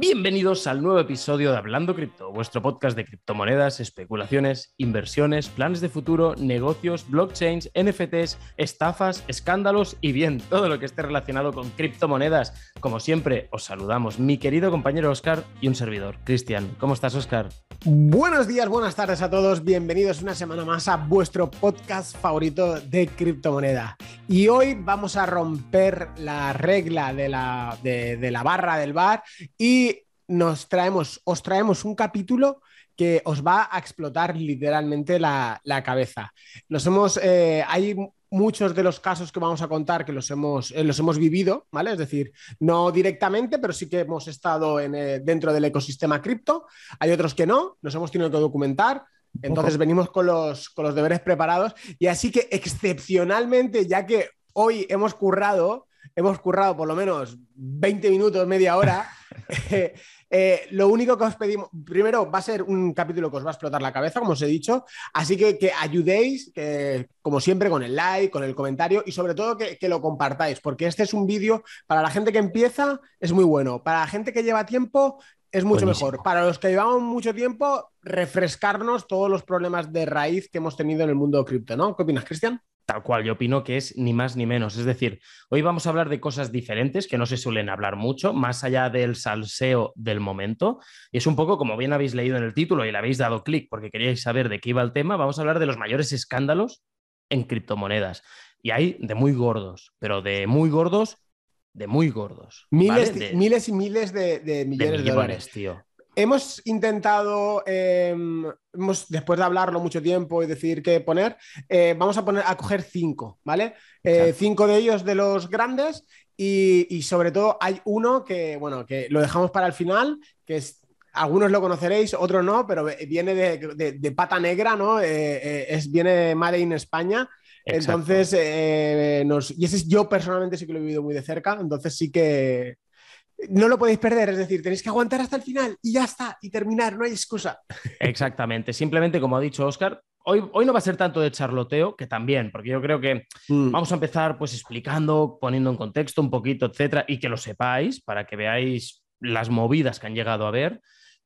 Bienvenidos al nuevo episodio de Hablando Cripto, vuestro podcast de criptomonedas, especulaciones, inversiones, planes de futuro, negocios, blockchains, NFTs, estafas, escándalos y bien, todo lo que esté relacionado con criptomonedas. Como siempre, os saludamos mi querido compañero Oscar y un servidor, Cristian. ¿Cómo estás, Oscar? Buenos días, buenas tardes a todos. Bienvenidos una semana más a vuestro podcast favorito de criptomoneda. Y hoy vamos a romper la regla de la, de, la barra del bar y nos traemos, os traemos un capítulo que os va a explotar literalmente la, cabeza. Nos hemos, eh, hay muchos de los casos que vamos a contar que los hemos, eh, los hemos vivido, ¿vale? Es decir, no directamente, pero sí que hemos estado en, eh, dentro del ecosistema cripto. Hay otros que no, nos hemos tenido que documentar. Entonces venimos con los, con los deberes preparados y así que excepcionalmente, ya que hoy hemos currado, hemos currado por lo menos 20 minutos, media hora, eh, eh, lo único que os pedimos, primero va a ser un capítulo que os va a explotar la cabeza, como os he dicho, así que que ayudéis, que, como siempre, con el like, con el comentario y sobre todo que, lo compartáis, porque este es un vídeo para la gente que empieza, es muy bueno, para la gente que lleva tiempo, es mucho mejor. Para los que llevamos mucho tiempo, refrescarnos todos los problemas de raíz que hemos tenido en el mundo cripto, ¿no? ¿Qué opinas, Cristian? Tal cual, yo opino que es ni más ni menos. Es decir, hoy vamos a hablar de cosas diferentes que no se suelen hablar mucho, más allá del salseo del momento. Y es un poco como bien habéis leído en el título y le habéis dado clic porque queríais saber de qué iba el tema, vamos a hablar de los mayores escándalos en criptomonedas. Y hay de muy gordos, pero de muy gordos, de muy gordos. Miles, miles y miles de, millones de, dólares, tío. Hemos intentado, em, hemos, después de hablarlo mucho tiempo y decir qué poner, eh, vamos a poner a coger cinco, ¿vale? Eh, cinco de ellos de los grandes y, sobre todo hay uno que, bueno, que lo dejamos para el final, que es algunos lo conoceréis, otros no, pero viene de, pata negra, ¿no? Eh, es, viene Made in España. Entonces, nos, y ese es yo personalmente sí que lo he vivido muy de cerca, entonces sí que no lo podéis perder, es decir, tenéis que aguantar hasta el final y ya está, y terminar, no hay excusa. Exactamente, simplemente como ha dicho Oscar, hoy, hoy no va a ser tanto de charloteo, que también, porque yo creo que mm. vamos a empezar pues explicando, poniendo en contexto un poquito, etcétera, y que lo sepáis para que veáis las movidas que han llegado a ver.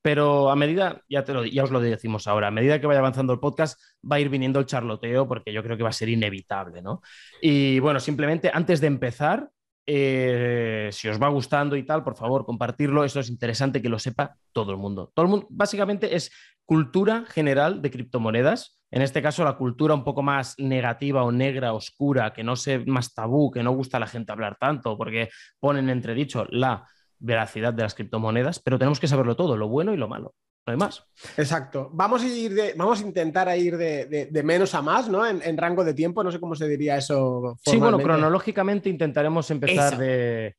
Pero a medida, ya, te lo, ya os lo decimos ahora, a medida que vaya avanzando el podcast, va a ir viniendo el charloteo porque yo creo que va a ser inevitable, ¿no? Y bueno, simplemente antes de empezar, eh, si os va gustando y tal, por favor, compartirlo. Eso es interesante que lo sepa todo el mundo. Todo el mundo, básicamente, es cultura general de criptomonedas. En este caso, la cultura un poco más negativa o negra, oscura, que no sé, más tabú, que no gusta a la gente hablar tanto, porque ponen entredicho la veracidad de las criptomonedas, pero tenemos que saberlo todo, lo bueno y lo malo no hay más. Exacto. Vamos a, ir de, vamos a intentar ir de, menos a más, ¿no? En, rango de tiempo, no sé cómo se diría eso. Sí, bueno, cronológicamente intentaremos empezar de,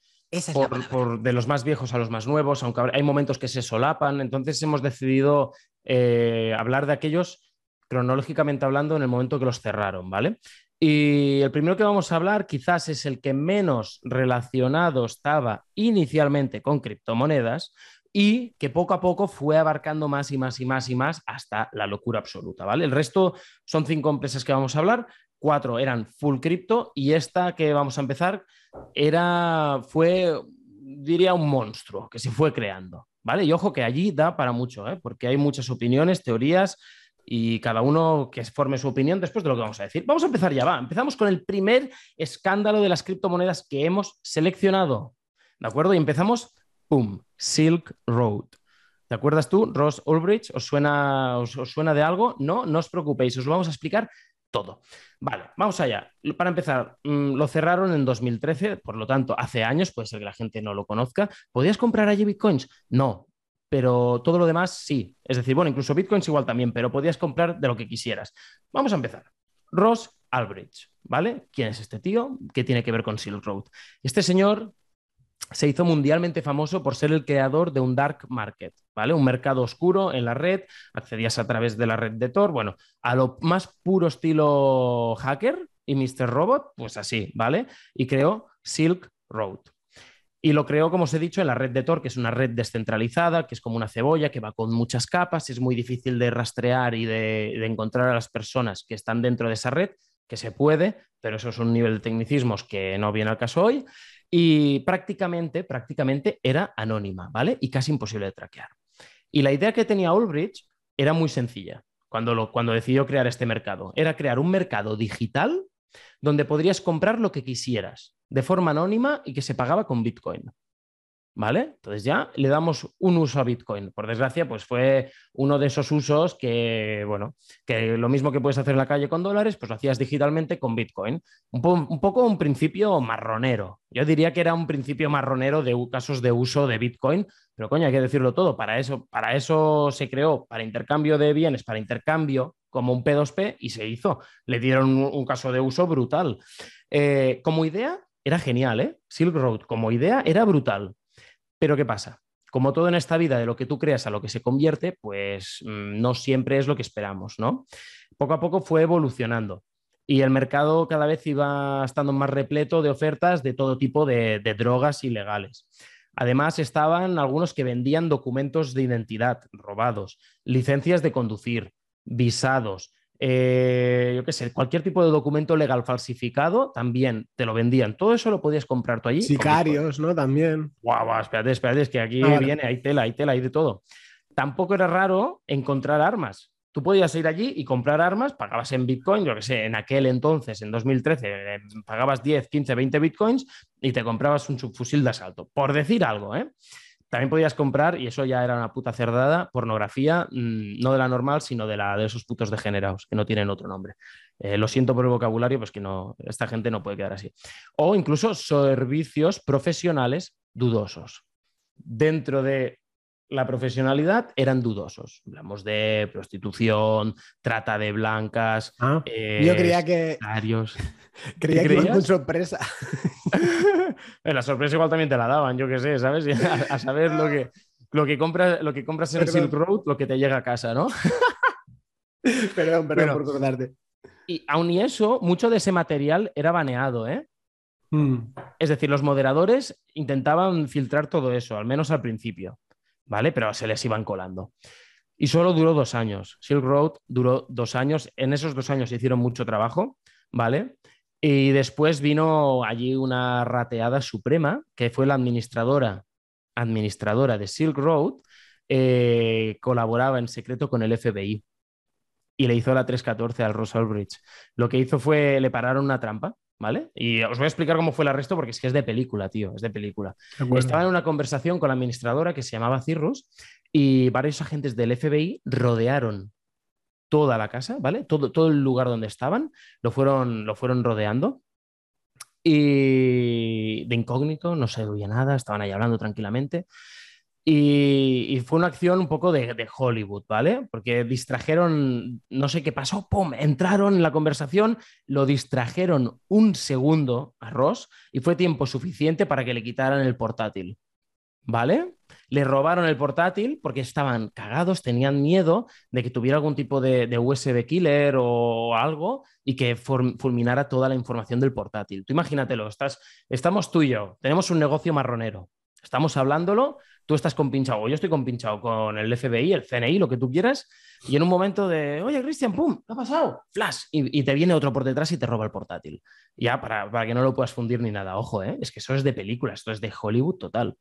por, de los más viejos a los más nuevos, aunque hay momentos que se solapan. Entonces hemos decidido eh, hablar de aquellos cronológicamente hablando en el momento que los cerraron, ¿vale? Y el primero que vamos a hablar quizás es el que menos relacionado estaba inicialmente con criptomonedas, y que poco a poco fue abarcando más y más y más y más hasta la locura absoluta, ¿vale? El resto son cinco empresas que vamos a hablar, cuatro eran full cripto y esta que vamos a empezar era, fue, diría, un monstruo que se fue creando, ¿vale? Y ojo que allí da para mucho, ¿eh? porque hay muchas opiniones, teorías y cada uno que forme su opinión después de lo que vamos a decir. Vamos a empezar ya, va. Empezamos con el primer escándalo de las criptomonedas que hemos seleccionado, ¿de acuerdo? Y empezamos ¡Pum! Silk Road. ¿Te acuerdas tú, Ross Ulbricht? ¿Os suena, os, suena de algo? No, no os preocupéis, os lo vamos a explicar todo. Vale, vamos allá. Para empezar, mm, lo cerraron en 2013, por lo tanto, hace años, puede ser que la gente no lo conozca. ¿Podías comprar allí bitcoins? No, pero todo lo demás sí. Es decir, bueno, incluso bitcoins igual también, pero podías comprar de lo que quisieras. Vamos a empezar. Ross Ulbricht, ¿vale? ¿Quién es este tío? ¿Qué tiene que ver con Silk Road? Este señor se hizo mundialmente famoso por ser el creador de un dark market, ¿vale? Un mercado oscuro en la red, accedías a través de la red de Tor, bueno, a lo más puro estilo hacker y Mr. Robot, pues así, ¿vale? Y creó Silk Road. Y lo creó, como os he dicho, en la red de Tor, que es una red descentralizada, que es como una cebolla, que va con muchas capas, es muy difícil de rastrear y de, encontrar a las personas que están dentro de esa red, que se puede, pero eso es un nivel de tecnicismos que no viene al caso hoy. y prácticamente, prácticamente era anónima, ¿vale? Y casi imposible de traquear. Y la idea que tenía Ulbricht era muy sencilla cuando, cuando decidió crear este mercado. Era crear un mercado digital donde podrías comprar lo que quisieras de forma anónima y que se pagaba con Bitcoin. ¿Vale? Entonces ya le damos un uso a Bitcoin. Por desgracia, pues fue uno de esos usos que, bueno, que lo mismo que puedes hacer en la calle con dólares, pues lo hacías digitalmente con Bitcoin. Un, poco un principio marronero. Yo diría que era un principio marronero de casos de uso de Bitcoin, pero coño, hay que decirlo todo. Para eso, para eso se creó, para intercambio de bienes, para intercambio como un P2P y se hizo. Le dieron un, caso de uso brutal. Eh, como idea, era genial, ¿eh? Silk Road como idea era brutal. Pero ¿qué pasa? Como todo en esta vida, de lo que tú creas a lo que se convierte, pues mm, no siempre es lo que esperamos, ¿no? Poco a poco fue evolucionando y el mercado cada vez iba estando más repleto de ofertas de todo tipo de, de drogas ilegales. Además, estaban algunos que vendían documentos de identidad robados, licencias de conducir, visados, eh, yo qué sé, cualquier tipo de documento legal falsificado también te lo vendían. Todo eso lo podías comprar tú allí. Sicarios, ¿no? También. Guau, guau, espérate, espérate, es que aquí ah, viene, hay tela, hay tela, hay de todo. Tampoco era raro encontrar armas. Tú podías ir allí y comprar armas, pagabas en Bitcoin, yo que sé, en aquel entonces, en 2013, eh, pagabas 10, 15, 20 Bitcoins y te comprabas un subfusil de asalto, por decir algo, ¿eh? También podías comprar, y eso ya era una puta cerdada, pornografía, mm, no de la normal, sino de la de esos putos degenerados, que no tienen otro nombre. Eh, lo siento por el vocabulario, pues que no, esta gente no puede quedar así. O incluso servicios profesionales dudosos. Dentro de la profesionalidad eran dudosos. Hablamos de prostitución, trata de blancas. Ah, yo creía que. Creía que iba con sorpresa. la sorpresa igual también te la daban, yo qué sé, ¿sabes? A, saber lo que, lo que, compras, lo que compras en Silk Road, lo que te llega a casa, ¿no? perdón, perdón por cortarte. Y aun y eso, mucho de ese material era baneado, ¿eh? Hmm. Es decir, los moderadores intentaban filtrar todo eso, al menos al principio. ¿Vale? Pero se les iban colando. Y solo duró dos años. Silk Road duró dos años. En esos dos años hicieron mucho trabajo, ¿vale? Y después vino allí una rateada suprema, que fue la administradora, administradora de Silk Road, eh, colaboraba en secreto con el FBI y le hizo la 314 al Russell Bridge. Lo que hizo fue, le pararon una trampa, ¿vale? Y os voy a explicar cómo fue el arresto porque es que es de película, tío, es de película. Estaba en una conversación con la administradora que se llamaba Cirrus y varios agentes del FBI rodearon toda la casa, ¿vale? Todo, todo el lugar donde estaban, lo fueron, lo fueron rodeando. Y de incógnito, no se oía nada, estaban ahí hablando tranquilamente. Y, fue una acción un poco de, Hollywood, ¿vale? Porque distrajeron, no sé qué pasó, ¡pum! Entraron en la conversación, lo distrajeron un segundo a Ross y fue tiempo suficiente para que le quitaran el portátil, ¿vale? Le robaron el portátil porque estaban cagados, tenían miedo de que tuviera algún tipo de, USB killer o algo y que fulminara toda la información del portátil. Tú imagínatelo, estás, estamos tú y yo, tenemos un negocio marronero, estamos hablándolo tú estás compinchado o yo estoy compinchado con el FBI, el CNI, lo que tú quieras, y en un momento de, oye, Cristian, ¡pum! ¿Qué ha pasado? Flash. Y, te viene otro por detrás y te roba el portátil. Ya, para, para, que no lo puedas fundir ni nada. Ojo, ¿eh? es que eso es de película, esto es de Hollywood total.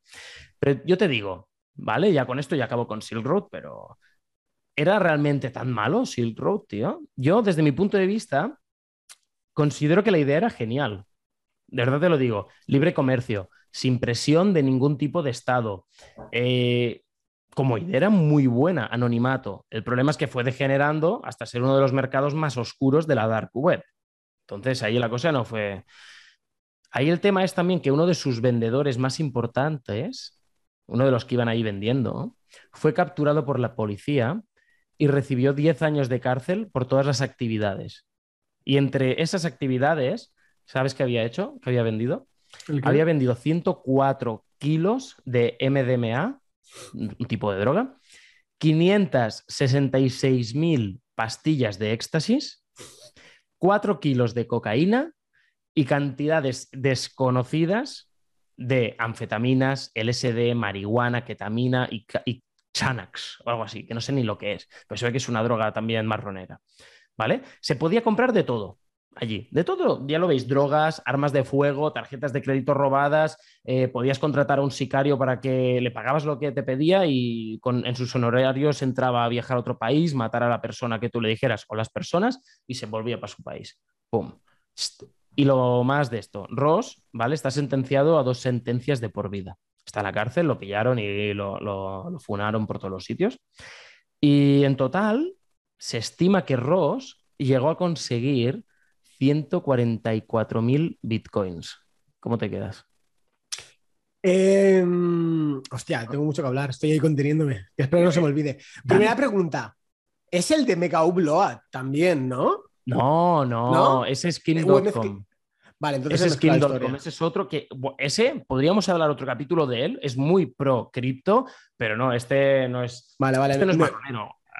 Pero yo te digo, ¿vale? Ya con esto ya acabo con Silk Road, pero ¿era realmente tan malo Silk Road, tío? Yo, desde mi punto de vista, considero que la idea era genial. De verdad te lo digo. Libre comercio sin presión de ningún tipo de Estado. Eh, como idea era muy buena, anonimato. El problema es que fue degenerando hasta ser uno de los mercados más oscuros de la dark web. Entonces ahí la cosa no fue... Ahí el tema es también que uno de sus vendedores más importantes, uno de los que iban ahí vendiendo, fue capturado por la policía y recibió 10 años de cárcel por todas las actividades. Y entre esas actividades, ¿sabes qué había hecho? ¿Qué había vendido? Había vendido 104 kilos de MDMA, un tipo de droga, 566.000 pastillas de éxtasis, 4 kilos de cocaína y cantidades desconocidas de anfetaminas, LSD, marihuana, ketamina y, y Xanax o algo así, que no sé ni lo que es, pero se ve que es una droga también marronera. ¿Vale? Se podía comprar de todo allí. De todo, ya lo veis, drogas, armas de fuego, tarjetas de crédito robadas, eh, podías contratar a un sicario para que le pagabas lo que te pedía y en sus honorarios entraba a viajar a otro país, matar a la persona que tú le dijeras o las personas y se volvía para su país. ¡Pum! Y lo más de esto, Ross, ¿vale? Está sentenciado a dos sentencias de por vida. Está en la cárcel, lo pillaron y lo funaron por todos los sitios. Y en total, se estima que Ross llegó a conseguir 144.000 bitcoins. ¿Cómo te quedas? Em, hostia, tengo mucho que hablar, estoy ahí conteniéndome. Espero que no se me olvide. Primera pregunta: ¿es el de Mega Upload también, no? No, no, ese es Skin.com. Vale, entonces ese es Skin.com, ese es otro que. Ese podríamos hablar otro capítulo de él, es muy pro cripto, pero no, este no es. Vale, vale. Este no, es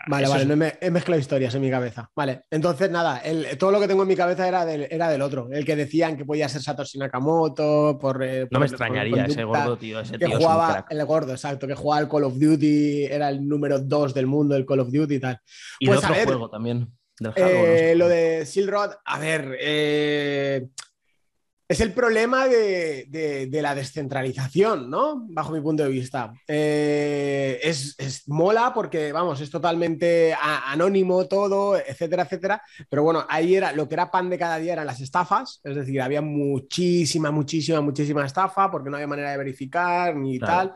Vale, vale, no he mezclado historias en mi cabeza. Vale, entonces nada, todo lo que tengo en mi cabeza era del, era del otro, el que decían que podía ser Satoshi Nakamoto, por... Eh, no me extrañaría ese gordo, tío. Ese que jugaba, el gordo, exacto, que jugaba el Call of Duty, era el número 2 del mundo, el Call of Duty y tal. Y pues, otro juego también. Eh, lo de Silrod, a ver, eh, es el problema de, la descentralización, ¿no? Bajo mi punto de vista. Eh, es, mola porque, vamos, es totalmente anónimo todo, etcétera, etcétera. Pero bueno, ahí era lo que era pan de cada día eran las estafas. Es decir, había muchísima, muchísima, muchísima estafa porque no había manera de verificar ni tal.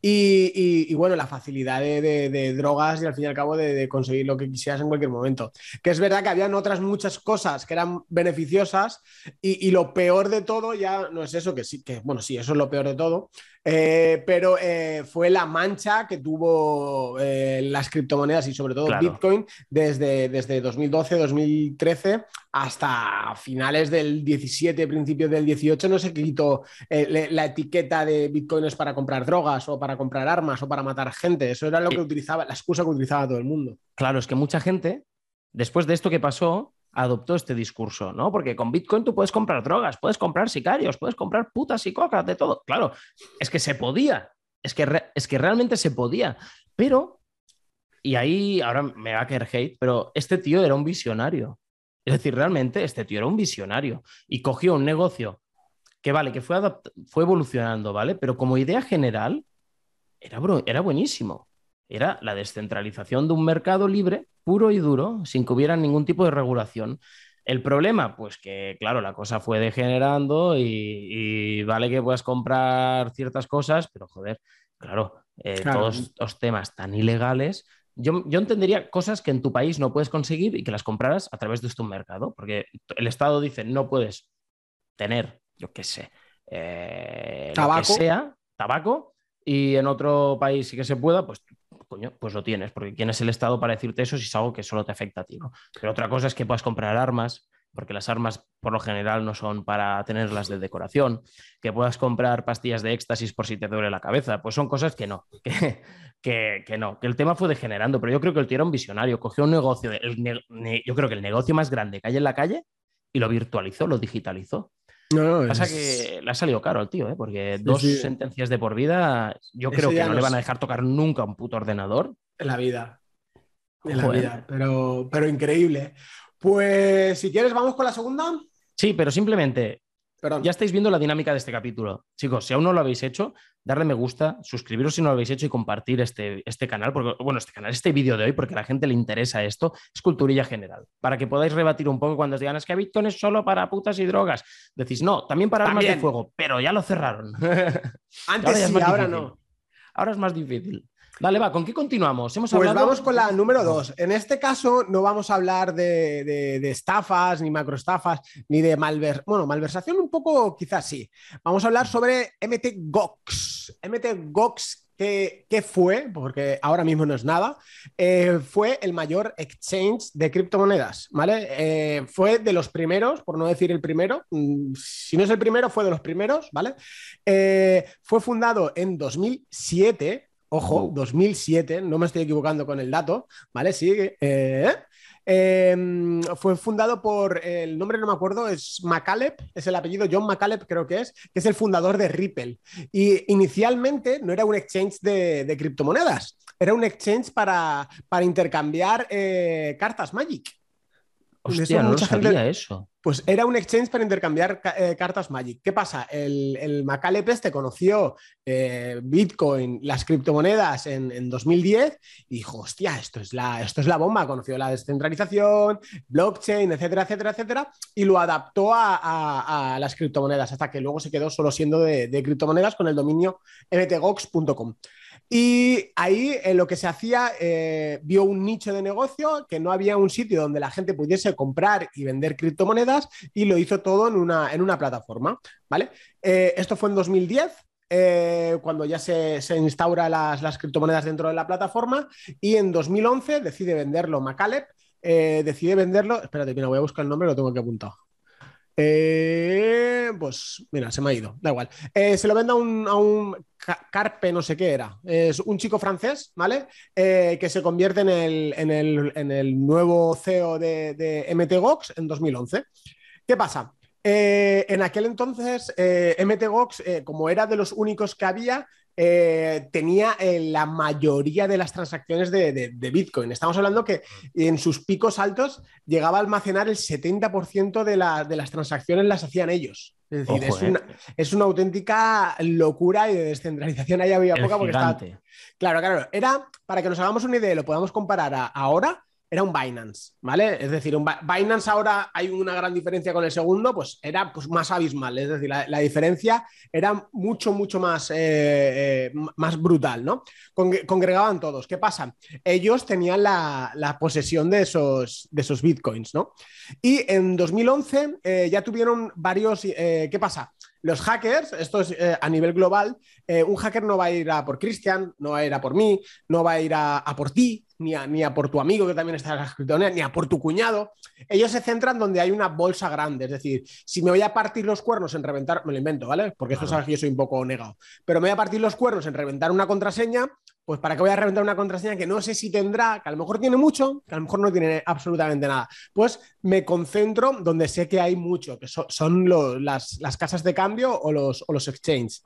Y, bueno, la facilidad de, drogas y al fin y al cabo de, conseguir lo que quisieras en cualquier momento. Que es verdad que habían otras muchas cosas que eran beneficiosas y, y lo peor de todo ya no es eso, que sí, que bueno, sí, eso es lo peor de todo, eh, pero eh, fue la mancha que tuvo eh, las criptomonedas y sobre todo Bitcoin desde, desde 2012, 2013 hasta finales del 17, principios del 18, no se quitó la etiqueta de Bitcoin es para comprar drogas o para comprar armas o para matar gente, eso era lo que utilizaba, la excusa que utilizaba todo el mundo. Claro, es que mucha gente, después de esto que pasó, adoptó este discurso, ¿no? Porque con Bitcoin tú puedes comprar drogas, puedes comprar sicarios, puedes comprar putas y cocas, de todo. Claro, es que se podía, es que, es que realmente se podía, pero, y ahí ahora me va a caer hate, pero este tío era un visionario. Es decir, realmente este tío era un visionario y cogió un negocio que, vale, que fue, fue evolucionando, ¿vale? Pero como idea general, era, era buenísimo. Era la descentralización de un mercado libre puro y duro, sin que hubiera ningún tipo de regulación. El problema, pues que, claro, la cosa fue degenerando y, vale que puedas comprar ciertas cosas, pero joder, claro, eh, todos estos temas tan ilegales, yo, yo, entendería cosas que en tu país no puedes conseguir y que las compraras a través de este mercado, porque el Estado dice no puedes tener, yo qué sé, eh, tabaco. sea, tabaco, y en otro país sí que se pueda, pues pues lo tienes, porque ¿quién es el Estado para decirte eso si es algo que solo te afecta a ti? Pero otra cosa es que puedas comprar armas, porque las armas por lo general no son para tenerlas de decoración, que puedas comprar pastillas de éxtasis por si te duele la cabeza, pues son cosas que no, que, que, no, que el tema fue degenerando, pero yo creo que el tío era un visionario, cogió un negocio, yo creo que el negocio más grande que hay en la calle y lo virtualizó, lo digitalizó. No, Pasa que le ha salido caro al tío, ¿eh? porque dos sentencias de por vida, yo creo que no, le van a dejar tocar nunca un puto ordenador. En la vida. En la vida, pero, pero increíble. Pues si quieres, vamos con la segunda. Sí, pero simplemente ya estáis viendo la dinámica de este capítulo. Chicos, si aún no lo habéis hecho, darle me gusta, suscribiros si no lo habéis hecho y compartir este, este canal, porque, bueno, este canal, este vídeo de hoy, porque a la gente le interesa esto, es culturilla general, para que podáis rebatir un poco cuando os digan es que Bitcoin es solo para putas y drogas. Decís, no, también para armas de fuego, pero ya lo cerraron. Antes sí, ahora no. Ahora es más difícil. Dale, va, ¿con qué continuamos? Hemos pues vamos con la número dos. En este caso no vamos a hablar de, estafas, ni macroestafas, ni de malversación. Bueno, malversación un poco quizás sí. Vamos a hablar sobre MTGOX. MTGOX ¿Qué, ¿Qué, fue? Porque ahora mismo no es nada. Eh, fue el mayor exchange de criptomonedas, ¿vale? Eh, fue de los primeros, por no decir el primero. Mm, si no es el primero, fue de los primeros, ¿vale? Eh, fue fundado en 2007 Ojo, 2007, no me estoy equivocando con el dato, ¿vale? Sí, eh, em, fue fundado por, el nombre no me acuerdo, es McCaleb, es el apellido John McCaleb creo que es, que es el fundador de Ripple. Y inicialmente no era un exchange de, criptomonedas, era un exchange para, para intercambiar eh, cartas Magic. Hostia, no sabía eso. Pues era un exchange para intercambiar eh, cartas Magic. ¿Qué pasa? El, el Macalep este conoció eh, Bitcoin, las criptomonedas en, 2010 y dijo, hostia, esto es, la, esto es la bomba. Conoció la descentralización, blockchain, etcétera, etcétera, etcétera, y lo adaptó a, las criptomonedas hasta que luego se quedó solo siendo de, de criptomonedas con el dominio mtgox.com. Y ahí en lo que se hacía, eh, vio un nicho de negocio, que no había un sitio donde la gente pudiese comprar y vender criptomonedas y lo hizo todo en una, en una plataforma. ¿vale? Eh, esto fue en 2010. Eh, cuando ya se, se instaura las, las, criptomonedas dentro de la plataforma y en 2011 decide venderlo Macalep, decide venderlo, espérate, mira, voy a buscar el nombre, lo tengo aquí apuntado. Eh, pues mira, se me ha ido, da igual. Eh, se lo vende a un, Carpe, no sé qué era. Es un chico francés, ¿vale? Eh, que se convierte en el, nuevo CEO de, de MTGOX en 2011. ¿Qué pasa? en aquel entonces, MTGOX, como era de los únicos que había, eh, tenía eh, la mayoría de las transacciones de, Bitcoin. Estamos hablando que en sus picos altos llegaba a almacenar el 70% de, las transacciones las hacían ellos. Es decir, es, una, auténtica locura y de descentralización ahí había poca porque estaba... Claro, claro. Era, para que nos hagamos una idea y lo podamos comparar a ahora, era un Binance, ¿vale? Es decir, un Binance ahora hay una gran diferencia con el segundo, pues era pues, más abismal, es decir, la, diferencia era mucho, mucho más, eh, eh, más brutal, ¿no? congregaban todos. ¿Qué pasa? Ellos tenían la, posesión de esos, de esos bitcoins, ¿no? Y en 2011 eh, ya tuvieron varios, ¿qué pasa? Los hackers, esto es a nivel global, un hacker no va a ir a por Christian, no va a ir a por mí, no va a ir a por ti, ni a, por tu amigo que también está en la criptomoneda, ni a por tu cuñado. Ellos se centran donde hay una bolsa grande. Es decir, si me voy a partir los cuernos en reventar, me lo invento, ¿vale? Porque eso sabes que yo soy un poco negado. Pero me voy a partir los cuernos en reventar una contraseña, pues ¿para qué voy a reventar una contraseña que no sé si tendrá, que a lo mejor tiene mucho, que a lo mejor no tiene absolutamente nada? Pues me concentro donde sé que hay mucho, que son las, casas de cambio o los, o los exchanges.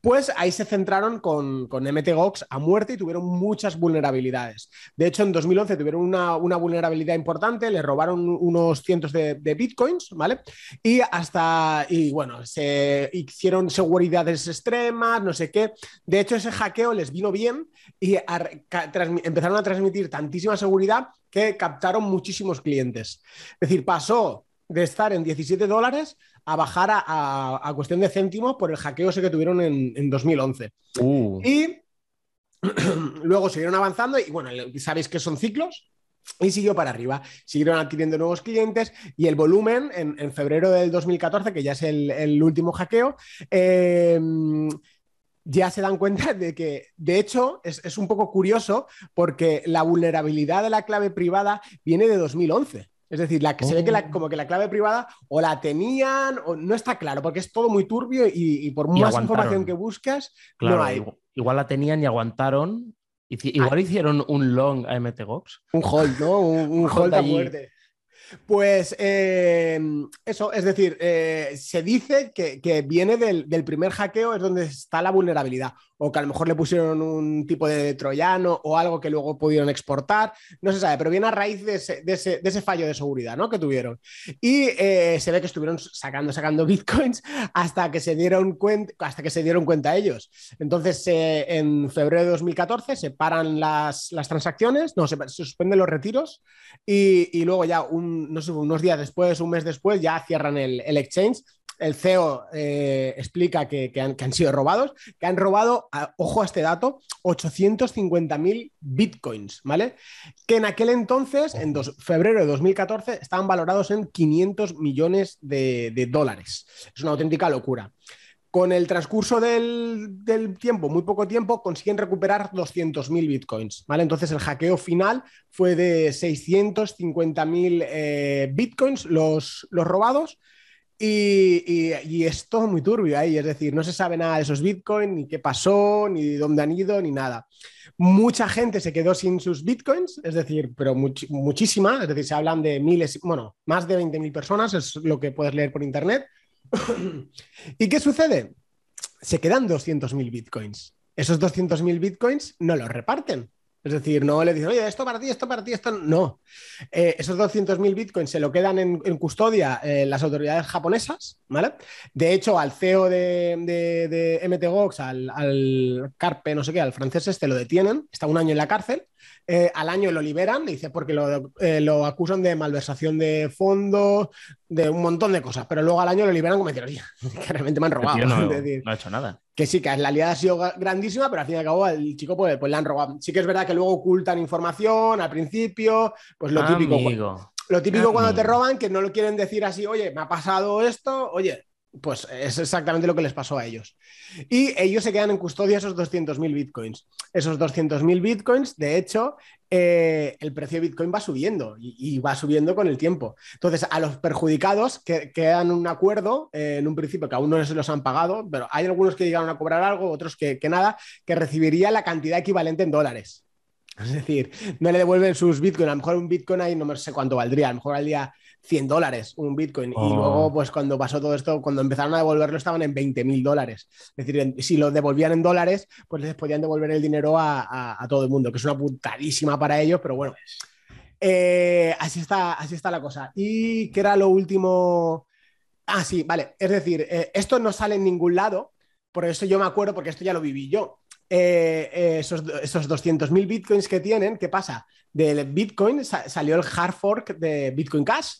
Pues ahí se centraron con, con MTGOX a muerte y tuvieron muchas vulnerabilidades. De hecho, en 2011 tuvieron una, vulnerabilidad importante, le robaron unos cientos de, bitcoins, ¿vale? Y hasta, y bueno, se hicieron seguridades extremas, no sé qué. De hecho, ese hackeo les vino bien y empezaron a transmitir tantísima seguridad que captaron muchísimos clientes. Es decir, pasó de estar en 17 dólares a bajar a, cuestión de céntimos por el hackeo ese que tuvieron en, 2011. Uh. Y luego siguieron avanzando y bueno, sabéis que son ciclos. Y siguió para arriba, siguieron adquiriendo nuevos clientes y el volumen en, febrero del 2014, que ya es el, último hackeo, em, ya se dan cuenta de que, de hecho, es, es, un poco curioso porque la vulnerabilidad de la clave privada viene de 2011. Es decir, la, que se ve que la, oh. como que la clave privada o la tenían o no está claro, porque es todo muy turbio y, por más información que buscas, no hay. Igual, la tenían y aguantaron. Igual ah. hicieron un long a MTGOX. Un hold, ¿no? Un, hold a muerte. Pues eh, eso, es decir, eh, se dice que, viene del, del, primer hackeo, es donde está la vulnerabilidad o que a lo mejor le pusieron un tipo de troyano o algo que luego pudieron exportar, no se sabe, pero viene a raíz de ese, fallo de seguridad ¿no? que tuvieron. Y eh, se ve que estuvieron sacando, sacando bitcoins hasta que se dieron cuenta, hasta que se dieron cuenta ellos. Entonces, en febrero de 2014 se paran las, transacciones, no, se, suspenden los retiros y, luego ya un, no sé, unos días después, un mes después, ya cierran el, el exchange el CEO eh, explica que, han, sido robados, que han robado, ojo a este dato, 850.000 bitcoins, ¿vale? Que en aquel entonces, en febrero de 2014, estaban valorados en 500 millones de, dólares. Es una auténtica locura. Con el transcurso del, tiempo, muy poco tiempo, consiguen recuperar 200.000 bitcoins, ¿vale? Entonces el hackeo final fue de 650.000 eh, bitcoins los, los robados y, es todo muy turbio ahí, es decir, no se sabe nada de esos bitcoins, ni qué pasó, ni dónde han ido, ni nada. Mucha gente se quedó sin sus bitcoins, es decir, pero muchísima, es decir, se hablan de miles, bueno, más de 20.000 personas, es lo que puedes leer por internet. ¿Y qué sucede? Se quedan 200.000 bitcoins. Esos 200.000 bitcoins no los reparten. Es decir, no le dicen, oye, esto para ti, esto para ti, esto no. Eh, esos 200.000 bitcoins se lo quedan en, custodia eh, las autoridades japonesas, ¿vale? De hecho, al CEO de, de, MTGOX, al, al, Carpe, no sé qué, al francés este, lo detienen, está un año en la cárcel eh, al año lo liberan, dice, porque eh, lo, acusan de malversación de fondos, de un montón de cosas, pero luego al año lo liberan como decir, oye, que realmente me han robado. No, ha hecho nada. Que sí, que la liada ha sido grandísima, pero al fin y al cabo el chico pues, pues le han robado. Sí que es verdad que luego ocultan información al principio, pues lo típico. Lo típico cuando te roban, que no lo quieren decir así, oye, me ha pasado esto, oye, pues es exactamente lo que les pasó a ellos. Y ellos se quedan en custodia esos 200.000 bitcoins. Esos 200.000 bitcoins, de hecho, eh, el precio de bitcoin va subiendo y, va subiendo con el tiempo. Entonces, a los perjudicados que quedan un acuerdo eh, en un principio que aún no se los han pagado, pero hay algunos que llegaron a cobrar algo, otros que, nada, que recibiría la cantidad equivalente en dólares. Es decir, no le devuelven sus bitcoins. A lo mejor un bitcoin ahí no sé cuánto valdría. A lo mejor al día 100 dólares un Bitcoin. Y oh. luego, pues cuando pasó todo esto, cuando empezaron a devolverlo, estaban en 20 mil dólares. Es decir, si lo devolvían en dólares, pues les podían devolver el dinero a, todo el mundo, que es una puntadísima para ellos, pero bueno. Eh, así, está, así está la cosa. Y que era lo último. Ah, sí, vale. Es decir, eh, esto no sale en ningún lado, por eso yo me acuerdo, porque esto ya lo viví yo. Eh, esos, esos 200.000 bitcoins que tienen, ¿qué pasa? Del Bitcoin salió el hard fork de Bitcoin Cash.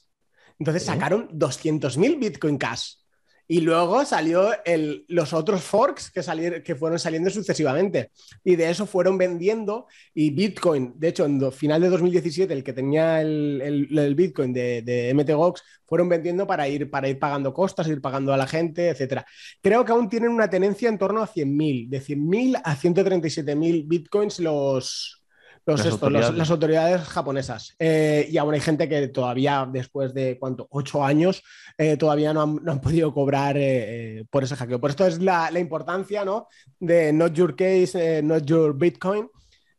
Entonces sacaron 200.000 Bitcoin Cash. Y luego salió el, los otros forks que, que fueron saliendo sucesivamente. Y de eso fueron vendiendo. Y Bitcoin, de hecho, en final de 2017, el que tenía el, el, Bitcoin de, de, MTGOX, fueron vendiendo para ir, para ir pagando costas, ir pagando a la gente, etc. Creo que aún tienen una tenencia en torno a 100.000, de 100.000 a 137.000 Bitcoins los, las, autoridades. japonesas. Eh, y aún hay gente que todavía, después de cuánto, ocho años, eh, todavía no han, podido cobrar eh, por ese hackeo. Por esto es la, importancia ¿no? de not your case, not your Bitcoin.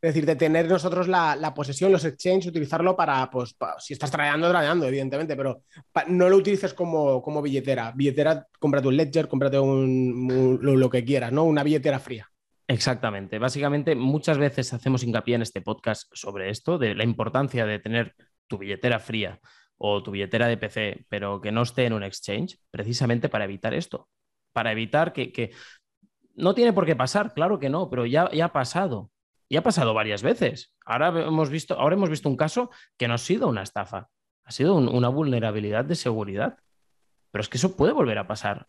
Es decir, de tener nosotros la, posesión, los exchanges, utilizarlo para, pues, si estás tradeando, tradeando, evidentemente, pero no lo utilices como, como billetera. Billetera, cómprate un ledger, cómprate un, lo, que quieras, ¿no? Una billetera fría. Exactamente. Básicamente, muchas veces hacemos hincapié en este podcast sobre esto, de la importancia de tener tu billetera fría o tu billetera de PC, pero que no esté en un exchange, precisamente para evitar esto, para evitar que, no tiene por qué pasar, claro que no, pero ya, ya ha pasado. Y ha pasado varias veces. Ahora hemos visto, ahora hemos visto un caso que no ha sido una estafa, ha sido una vulnerabilidad de seguridad. Pero es que eso puede volver a pasar.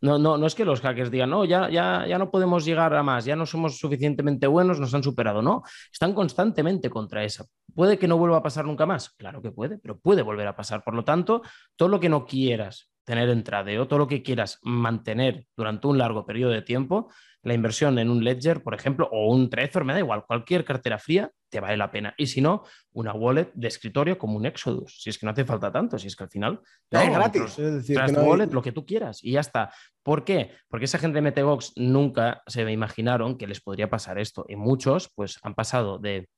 No, no, no es que los hackers digan, no, ya, ya, ya no podemos llegar a más, ya no somos suficientemente buenos, nos han superado. No, están constantemente contra esa. ¿Puede que no vuelva a pasar nunca más? Claro que puede, pero puede volver a pasar. Por lo tanto, todo lo que no quieras tener en tradeo, todo lo que quieras mantener durante un largo periodo de tiempo, la inversión en un Ledger, por ejemplo, o un Trezor, me da igual, cualquier cartera fría te vale la pena. Y si no, una wallet de escritorio como un Exodus, si es que no hace falta tanto, si es que al final es gratis. Es decir, wallet, lo que tú quieras y ya está. ¿Por qué? Porque esa gente de Metebox nunca se imaginaron que les podría pasar esto. Y muchos, pues, han pasado de,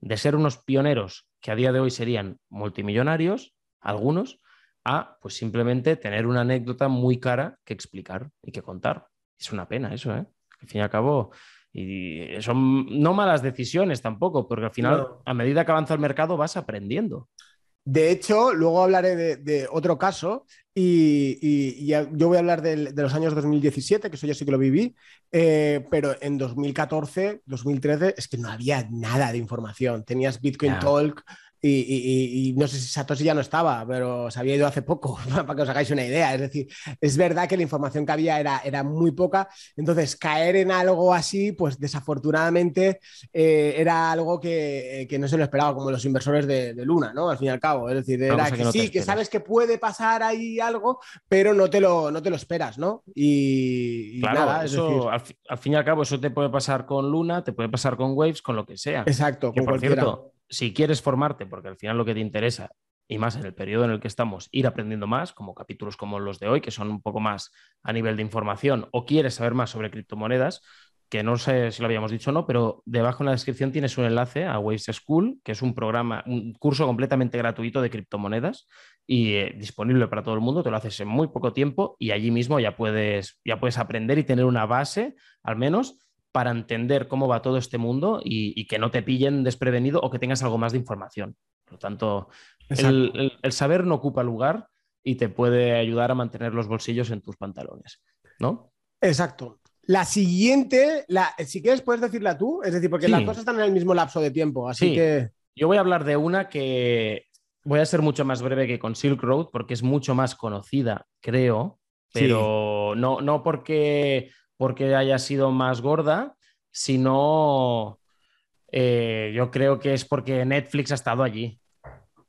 de ser unos pioneros que a día de hoy serían multimillonarios, algunos, a pues simplemente tener una anécdota muy cara que explicar y que contar. Es una pena eso, ¿eh? Al fin y al cabo, y son no malas decisiones tampoco, porque al final, a medida que avanza el mercado, vas aprendiendo. De hecho, luego hablaré de, otro caso y, yo voy a hablar de, los años 2017, que eso ya sí que lo viví, eh, pero en 2014, 2013 es que no había nada de información. Tenías Bitcoin Talk, y, no sé si Satoshi ya no estaba, pero se había ido hace poco, para que os hagáis una idea. Es decir, es verdad que la información que había era, era muy poca, entonces caer en algo así, pues desafortunadamente eh, era algo que, que, no se lo esperaba, como los inversores de, Luna, ¿no? Al fin y al cabo. Es decir, era que, sí, que sabes que puede pasar ahí algo, pero no te lo, no te lo esperas, ¿no? Y, nada, eso, al, fin y al cabo, eso te puede pasar con Luna, te puede pasar con Waves, con lo que sea. Exacto, con por cierto, si quieres formarte, porque al final lo que te interesa, y más en el periodo en el que estamos, ir aprendiendo más, como capítulos como los de hoy, que son un poco más a nivel de información, o quieres saber más sobre criptomonedas, que no sé si lo habíamos dicho o no, pero debajo en la descripción tienes un enlace a Waves School, que es un programa, un curso completamente gratuito de criptomonedas y eh, disponible para todo el mundo, te lo haces en muy poco tiempo y allí mismo ya puedes, ya puedes aprender y tener una base, al menos, para entender cómo va todo este mundo y, que no te pillen desprevenido o que tengas algo más de información. Por lo tanto, el, saber no ocupa lugar y te puede ayudar a mantener los bolsillos en tus pantalones, ¿no? Exacto. La siguiente, la, si quieres, puedes decirla tú, es decir, porque las cosas están en el mismo lapso de tiempo, así que. Yo voy a hablar de una que voy a ser mucho más breve que con Silk Road porque es mucho más conocida, creo, pero no, no porque, porque haya sido más gorda, sino eh, yo creo que es porque Netflix ha estado allí.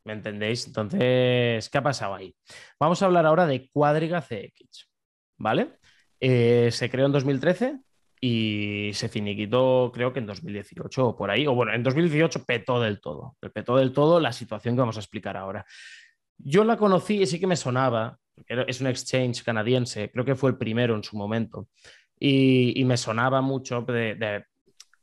¿Me entendéis? Entonces, ¿qué ha pasado ahí? Vamos a hablar ahora de Cuadriga CX, ¿vale? Eh, se creó en 2013 y se finiquitó creo que en 2018 o por ahí, o bueno, en 2018 petó del todo, petó del todo la situación que vamos a explicar ahora. Yo la conocí y sí que me sonaba, es un exchange canadiense, creo que fue el primero en su momento, y, me sonaba mucho de,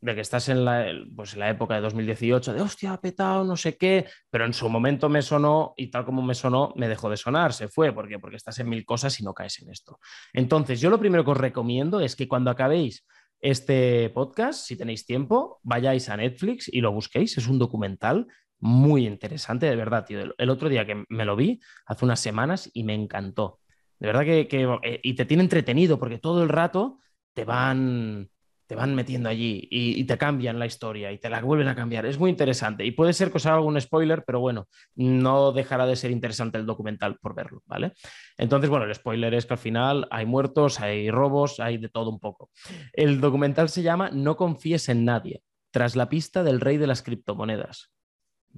que estás en la, pues en la época de 2018, de hostia, petado, no sé qué, pero en su momento me sonó y tal como me sonó, me dejó de sonar, se fue. ¿Por? Porque estás en mil cosas y no caes en esto. Entonces, yo lo primero que os recomiendo es que cuando acabéis este podcast, si tenéis tiempo, vayáis a Netflix y lo busquéis. Es un documental muy interesante, de verdad, tío. El, otro día que me lo vi, hace unas semanas, y me encantó. De verdad que, que eh, y te tiene entretenido porque todo el rato te van te van metiendo allí y, te cambian la historia y te la vuelven a cambiar. Es muy interesante y puede ser que os haga algún spoiler, pero bueno, no dejará de ser interesante el documental por verlo, ¿vale? Entonces, bueno, el spoiler es que al final hay muertos, hay robos, hay de todo un poco. El documental se llama No confíes en nadie, tras la pista del rey de las criptomonedas,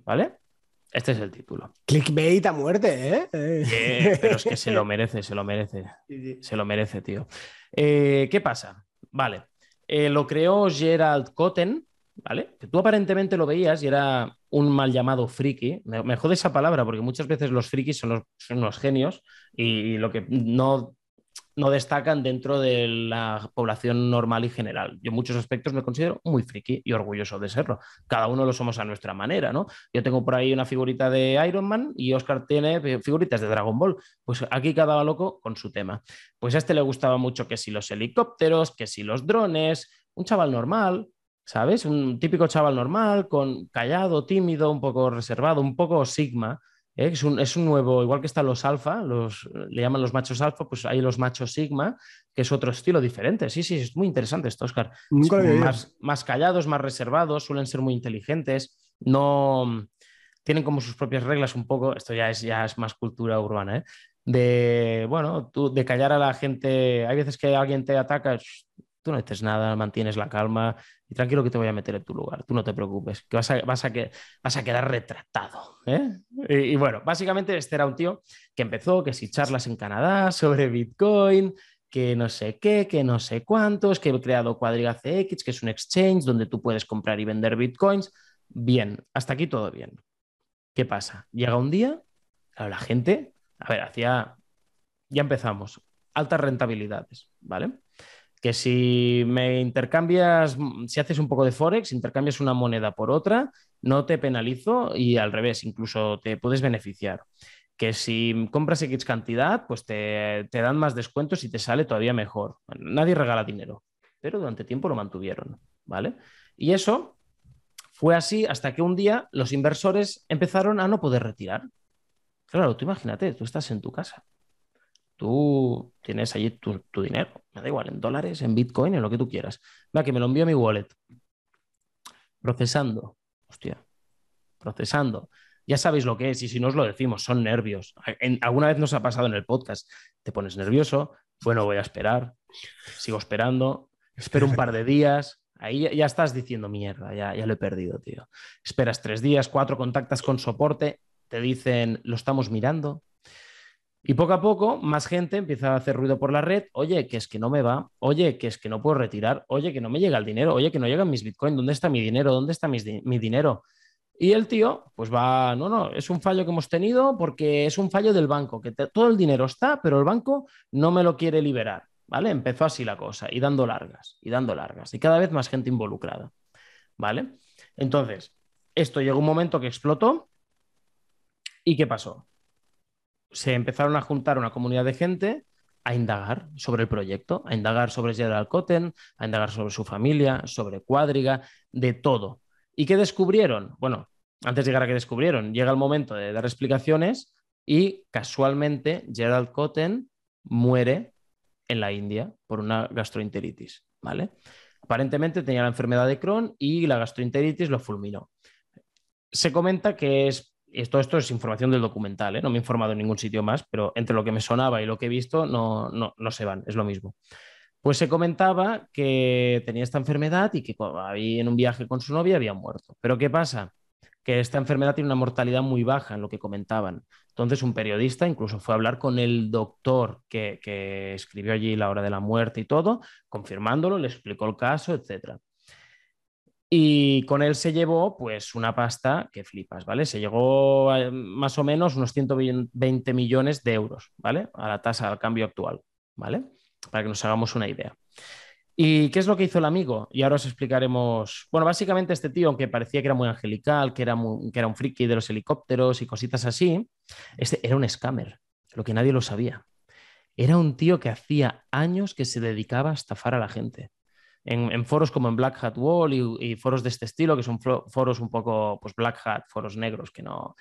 ¿vale? Este es el título. Clickbait a muerte, ¿eh? pero es que se lo merece, se lo merece. Se lo merece, tío. Eh, ¿Qué pasa? Vale, eh, lo creó Gerald Cotten, ¿vale? Que tú aparentemente lo veías y era un mal llamado friki. Me, jode esa palabra porque muchas veces los frikis son los, genios y, lo que no no destacan dentro de la población normal y general. Yo en muchos aspectos me considero muy friki y orgulloso de serlo. Cada uno lo somos a nuestra manera, ¿no? Yo tengo por ahí una figurita de Iron Man y Oscar tiene figuritas de Dragon Ball. Pues aquí cada loco con su tema. Pues a este le gustaba mucho que si los helicópteros, que si los drones, un chaval normal, ¿sabes? Un típico chaval normal, con callado, tímido, un poco reservado, un poco sigma ¿eh? Es, un, es, un, nuevo, igual que están los alfa, los, le llaman los machos alfa, pues hay los machos sigma, que es otro estilo diferente. Sí, sí, es muy interesante esto, Oscar. Más, más, callados, más reservados, suelen ser muy inteligentes, no tienen como sus propias reglas un poco, esto ya es, ya es más cultura urbana, ¿eh? de, bueno, tú, de callar a la gente, hay veces que alguien te ataca, tú no dices nada, mantienes la calma y tranquilo que te voy a meter en tu lugar, tú no te preocupes, que vas a, vas a, que, vas a quedar retratado. ¿eh? Y, bueno, básicamente este era un tío que empezó, que si charlas en Canadá sobre Bitcoin, que no sé qué, que no sé cuántos, que he creado Cuadriga CX, que es un exchange donde tú puedes comprar y vender Bitcoins. Bien, hasta aquí todo bien. ¿Qué pasa? Llega un día, la gente, a ver, hacía, ya empezamos, altas rentabilidades, ¿vale? Que si me intercambias, si haces un poco de Forex, intercambias una moneda por otra, no te penalizo y al revés, incluso te puedes beneficiar. Que si compras X cantidad, pues te, dan más descuentos y te sale todavía mejor. nadie regala dinero, pero durante tiempo lo mantuvieron, ¿vale? Y eso fue así hasta que un día los inversores empezaron a no poder retirar. Claro, tú imagínate, tú estás en tu casa Tú tienes allí tu, dinero, me da igual, en dólares, en Bitcoin, en lo que tú quieras. Va, que me lo envío a mi wallet. Procesando. Hostia. Procesando. Ya sabéis lo que es y si no os lo decimos, son nervios. alguna vez nos ha pasado en el podcast. Te pones nervioso. Bueno, voy a esperar. Sigo esperando. Espero un par de días. Ahí ya, estás diciendo mierda, ya, ya lo he perdido, tío. Esperas tres días, cuatro, contactas con soporte, te dicen, lo estamos mirando, y poco a poco, más gente empieza a hacer ruido por la red. Oye, que es que no me va. Oye, que es que no puedo retirar. Oye, que no me llega el dinero. Oye, que no llegan mis bitcoins. ¿Dónde está mi dinero? ¿Dónde está mi, dinero? Y el tío, pues va, no, no, es un fallo que hemos tenido porque es un fallo del banco, que todo el dinero está, pero el banco no me lo quiere liberar. ¿Vale? Empezó así la cosa, y dando largas, y dando largas, y cada vez más gente involucrada. ¿Vale? Entonces, esto llegó un momento que explotó. ¿Y qué pasó? Se empezaron a juntar una comunidad de gente a indagar sobre el proyecto, a indagar sobre Gerald Cotten, a indagar sobre su familia, sobre Cuadriga, de todo. ¿Y qué descubrieron? Bueno, antes de llegar a qué descubrieron, llega el momento de dar explicaciones y casualmente Gerald Cotten muere en la India por una gastroenteritis, ¿vale? Aparentemente tenía la enfermedad de Crohn y la gastroenteritis lo fulminó. Se comenta que es, esto, esto es información del documental, ¿eh? no me he informado en ningún sitio más, pero entre lo que me sonaba y lo que he visto no, no, no se van, es lo mismo. Pues se comentaba que tenía esta enfermedad y que en un viaje con su novia había muerto. Pero ¿qué pasa? Que esta enfermedad tiene una mortalidad muy baja en lo que comentaban. Entonces un periodista incluso fue a hablar con el doctor que, escribió allí la hora de la muerte y todo, confirmándolo, le explicó el caso, etc. Y con él se llevó pues una pasta que flipas, ¿vale? Se llegó a, más o menos unos 120 millones de euros, ¿vale? A la tasa al cambio actual, ¿vale? Para que nos hagamos una idea. ¿Y qué es lo que hizo el amigo? Y ahora os explicaremos. Bueno, básicamente este tío, aunque parecía que era muy angelical, que era, que era un friki de los helicópteros y cositas así, este era un scammer, lo que nadie lo sabía. Era un tío que hacía años que se dedicaba a estafar a la gente. En, foros como en Black Hat Wall y, foros de este estilo, que son foros un poco, pues Black Hat, foros negros, que no,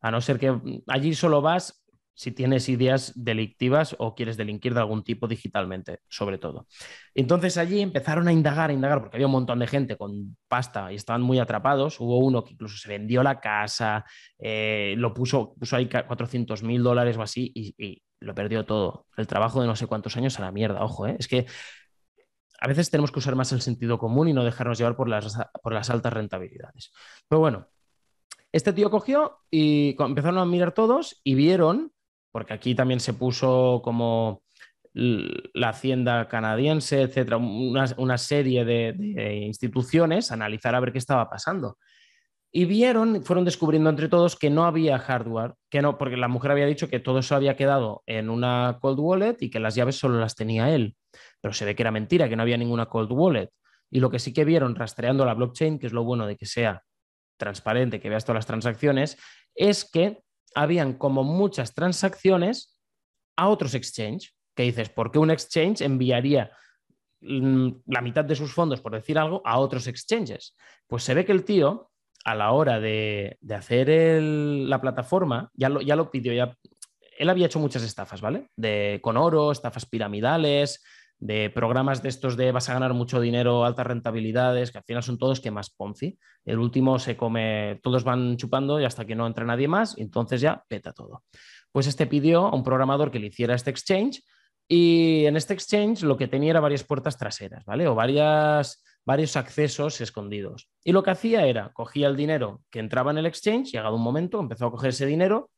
a no ser que allí solo vas si tienes ideas delictivas o quieres delinquir de algún tipo digitalmente, sobre todo. Entonces allí empezaron a indagar, a indagar, porque había un montón de gente con pasta y estaban muy atrapados. Hubo uno que incluso se vendió la casa, eh, lo puso, puso ahí 400 mil dólares o así y, lo perdió todo. El trabajo de no sé cuántos años a la mierda, ojo, ¿eh? es que a veces tenemos que usar más el sentido común y no dejarnos llevar por las, por las altas rentabilidades. Pero bueno, este tío cogió y empezaron a mirar todos y vieron porque aquí también se puso como la Hacienda canadiense, etcétera, una, serie de, instituciones a analizar a ver qué estaba pasando. Y vieron, fueron descubriendo entre todos que no había hardware, que no, porque la mujer había dicho que todo eso había quedado en una cold wallet y que las llaves solo las tenía él. Pero se ve que era mentira, que no había ninguna cold wallet. Y lo que sí que vieron rastreando la blockchain, que es lo bueno de que sea transparente, que veas todas las transacciones, es que habían como muchas transacciones a otros exchange, que dices, ¿por qué un exchange enviaría mm, la mitad de sus fondos, por decir algo, a otros exchanges? Pues se ve que el tío, a la hora de, hacer la plataforma, ya lo, ya lo pidió, ya, él había hecho muchas estafas, ¿vale? De, con oro, estafas piramidales, de programas de estos de vas a ganar mucho dinero, altas rentabilidades, que al final son todos que más Ponzi. El último se come, todos van chupando y hasta que no entra nadie más, entonces ya peta todo. Pues este pidió a un programador que le hiciera este exchange y en este exchange lo que tenía era varias puertas traseras, ¿vale? O varias, varios accesos escondidos. Y lo que hacía era, cogía el dinero que entraba en el exchange, llegado un momento, empezó a coger ese dinero,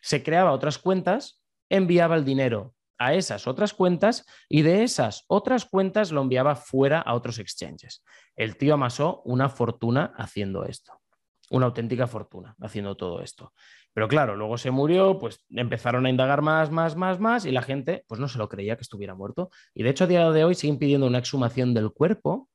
se creaba otras cuentas, enviaba el dinero a esas otras cuentas y de esas otras cuentas lo enviaba fuera a otros exchanges. El tío amasó una fortuna haciendo esto, una auténtica fortuna haciendo todo esto. Pero claro, luego se murió, pues empezaron a indagar más, más, más, más y la gente pues no se lo creía que estuviera muerto. Y de hecho a día de hoy siguen pidiendo una exhumación del cuerpo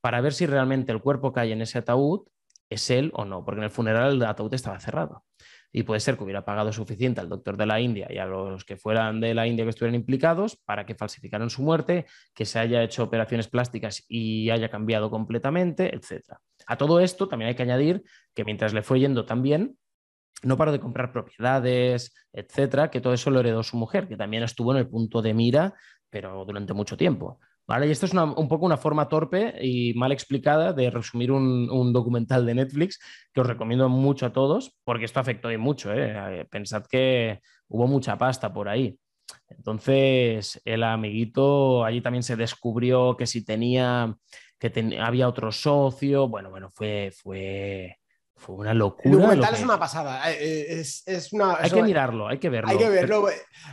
para ver si realmente el cuerpo que hay en ese ataúd es él o no, porque en el funeral el ataúd estaba cerrado y puede ser que hubiera pagado suficiente al doctor de la India y a los que fueran de la India que estuvieran implicados para que falsificaran su muerte, que se haya hecho operaciones plásticas y haya cambiado completamente, etc. A todo esto también hay que añadir que mientras le fue yendo tan bien, no paró de comprar propiedades, etcétera, que todo eso lo heredó su mujer, que también estuvo en el punto de mira, pero durante mucho tiempo. Y esto es un poco una forma torpe y mal explicada de resumir un, documental de Netflix que os recomiendo mucho a todos, porque esto afectó y mucho. ¿eh? Pensad que hubo mucha pasta por ahí. Entonces, el amiguito allí también se descubrió que si tenía, que había otro socio, bueno, bueno, fue, fue, fue una locura. El documental es una pasada. Eh, eh, es, una, hay que mirarlo, hay que verlo. Hay que verlo.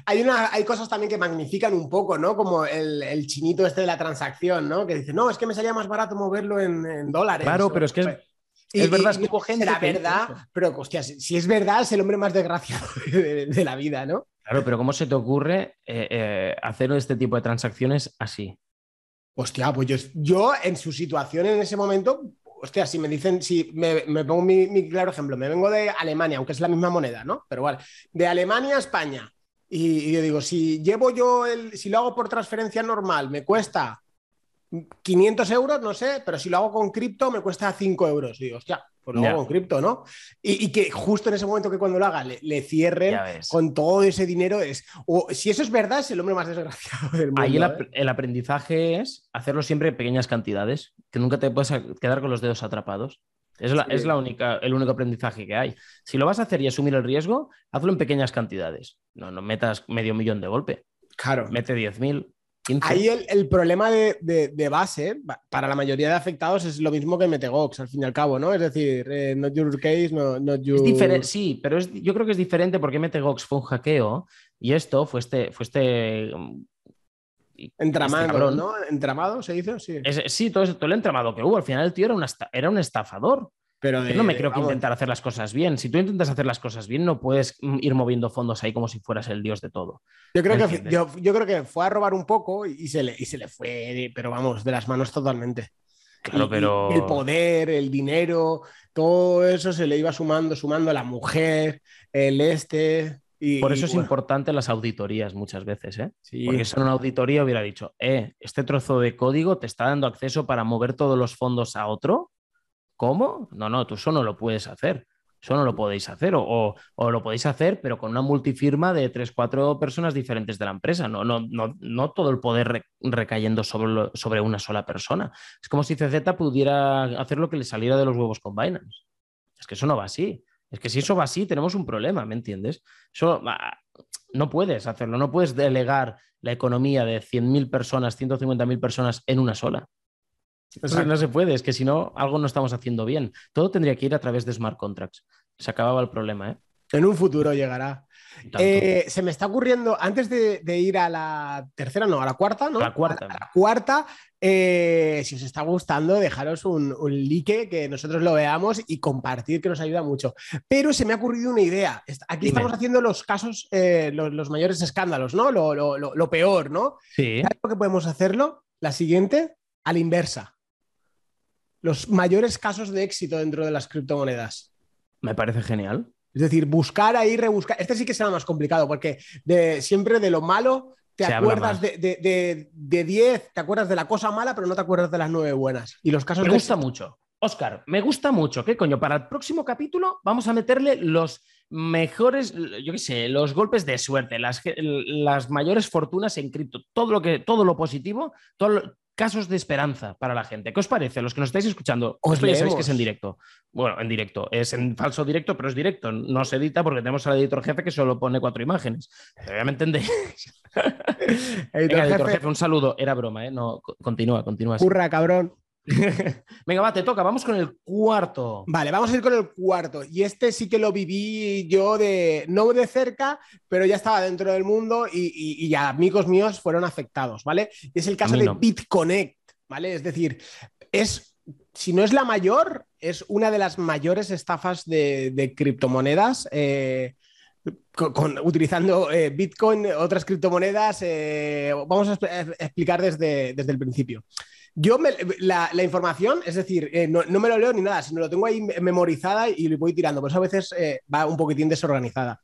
Hay, una, hay cosas también que magnifican un poco, ¿no? Como el, chinito este de la transacción, ¿no? Que dice, no, es que me salía más barato moverlo en, dólares. Claro, pero es que es, es verdad, es que gente. La verdad, pero hostia, si, es verdad, es el hombre más desgraciado de, la vida, ¿no? Claro, pero ¿cómo se te ocurre eh, hacer este tipo de transacciones así? Hostia, pues yo, yo en su situación en ese momento hostia, si me dicen, si me, pongo mi, claro ejemplo, me vengo de Alemania, aunque es la misma moneda, ¿no? Pero vale, de Alemania a España, Y, yo digo, si llevo yo el, si lo hago por transferencia normal, me cuesta 500 euros, no sé, pero si lo hago con cripto me cuesta 5 euros. Digo, hostia, pues lo hago con cripto, ¿no? Y, que justo en ese momento que cuando lo haga le, cierren con todo ese dinero es, o si eso es verdad, es el hombre más desgraciado del mundo. Ahí ¿eh? el, aprendizaje es hacerlo siempre en pequeñas cantidades, que nunca te puedes quedar con los dedos atrapados. Es, la, es la única, el único aprendizaje que hay. Si lo vas a hacer y asumir el riesgo, hazlo en pequeñas cantidades. No, no metas medio millón de golpe. Claro. Mete 10.000. Ahí el, problema de, base para la mayoría de afectados es lo mismo que Metegox, al fin y al cabo, ¿no? Es decir, eh, not your case, no, not your... sí, pero yo creo que es diferente porque Metegox fue un hackeo y esto fue este, fue este Entramado, ¿no? Entramado, se dice, sí. sí, todo, todo, el entramado que hubo. Al final el tío era, era un estafador. Pero no me creo que intentar hacer las cosas bien. Si tú intentas hacer las cosas bien, no puedes mm, ir moviendo fondos ahí como si fueras el dios de todo. Yo creo, que, yo, creo que fue a robar un poco y se, le, y se le fue, pero vamos, de las manos totalmente. Claro, pero. el poder, el dinero, todo eso se le iba sumando, sumando a la mujer, el este. Por eso es importante las auditorías muchas veces, ¿eh? Porque si en una auditoría hubiera dicho, eh, este trozo de código te está dando acceso para mover todos los fondos a otro. ¿Cómo? No, no, tú eso no lo puedes hacer. Eso no lo podéis hacer. O, lo podéis hacer, pero con una multifirma de tres, cuatro personas diferentes de la empresa. No, no, no, no todo el poder recayendo sobre, sobre una sola persona. Es como si CZ pudiera hacer lo que le saliera de los huevos con Binance. Es que eso no va así. Es que si eso va así, tenemos un problema, ¿me entiendes? Eso no puedes hacerlo, no puedes delegar la economía de 100.000 personas, 150.000 personas en una sola. No se puede, es que si no, algo no estamos haciendo bien. Todo tendría que ir a través de smart contracts. Se acababa el problema, ¿eh? En un futuro llegará. Eh, se me está ocurriendo, antes de, ir a la tercera, no, a la cuarta, ¿no? La cuarta. A la cuarta, eh, si os está gustando, dejaros un, like, que nosotros lo veamos y compartir, que nos ayuda mucho. Pero se me ha ocurrido una idea. Aquí estamos haciendo los casos, eh, los, mayores escándalos, ¿no? Lo, peor, ¿no? Sí. ¿Sabes que podemos hacerlo? La siguiente, a la inversa. Los mayores casos de éxito dentro de las criptomonedas. Me parece genial. Es decir, buscar ahí, rebuscar. Este sí que será más complicado porque de, siempre de lo malo te acuerdas de 10, te acuerdas de la cosa mala, pero no te acuerdas de las nueve buenas. Y los casos me gusta mucho. Oscar, me gusta mucho. ¿Qué coño? Para el próximo capítulo vamos a meterle los mejores, yo qué sé, los golpes de suerte, las, las mayores fortunas en cripto, todo lo que, todo lo positivo, todo, casos de esperanza para la gente. ¿Qué os parece? Los que nos estáis escuchando, os ya sabéis que es en directo. Bueno, en directo. Es en falso directo, pero es directo. No se edita porque tenemos al editor jefe que solo pone cuatro imágenes. ya me entendéis. editor, jefe. un saludo. Era broma, ¿eh? No, continúa, continúa. Curra, cabrón. Venga, va, te toca, vamos con el cuarto. Vale, vamos a ir con el cuarto. Y este sí que lo viví yo de, no de cerca, pero ya estaba dentro del mundo y, amigos míos fueron afectados, ¿vale? Y es el caso de BitConnect, ¿vale? Es decir, es, si no es la mayor, es una de las mayores estafas de, criptomonedas. Eh, utilizando eh, Bitcoin, otras criptomonedas, eh, vamos a explicar desde, desde el principio. Yo la, información, es decir, eh, no, me lo leo ni nada, sino lo tengo ahí memorizada y lo voy tirando, por eso a veces eh, va un poquitín desorganizada.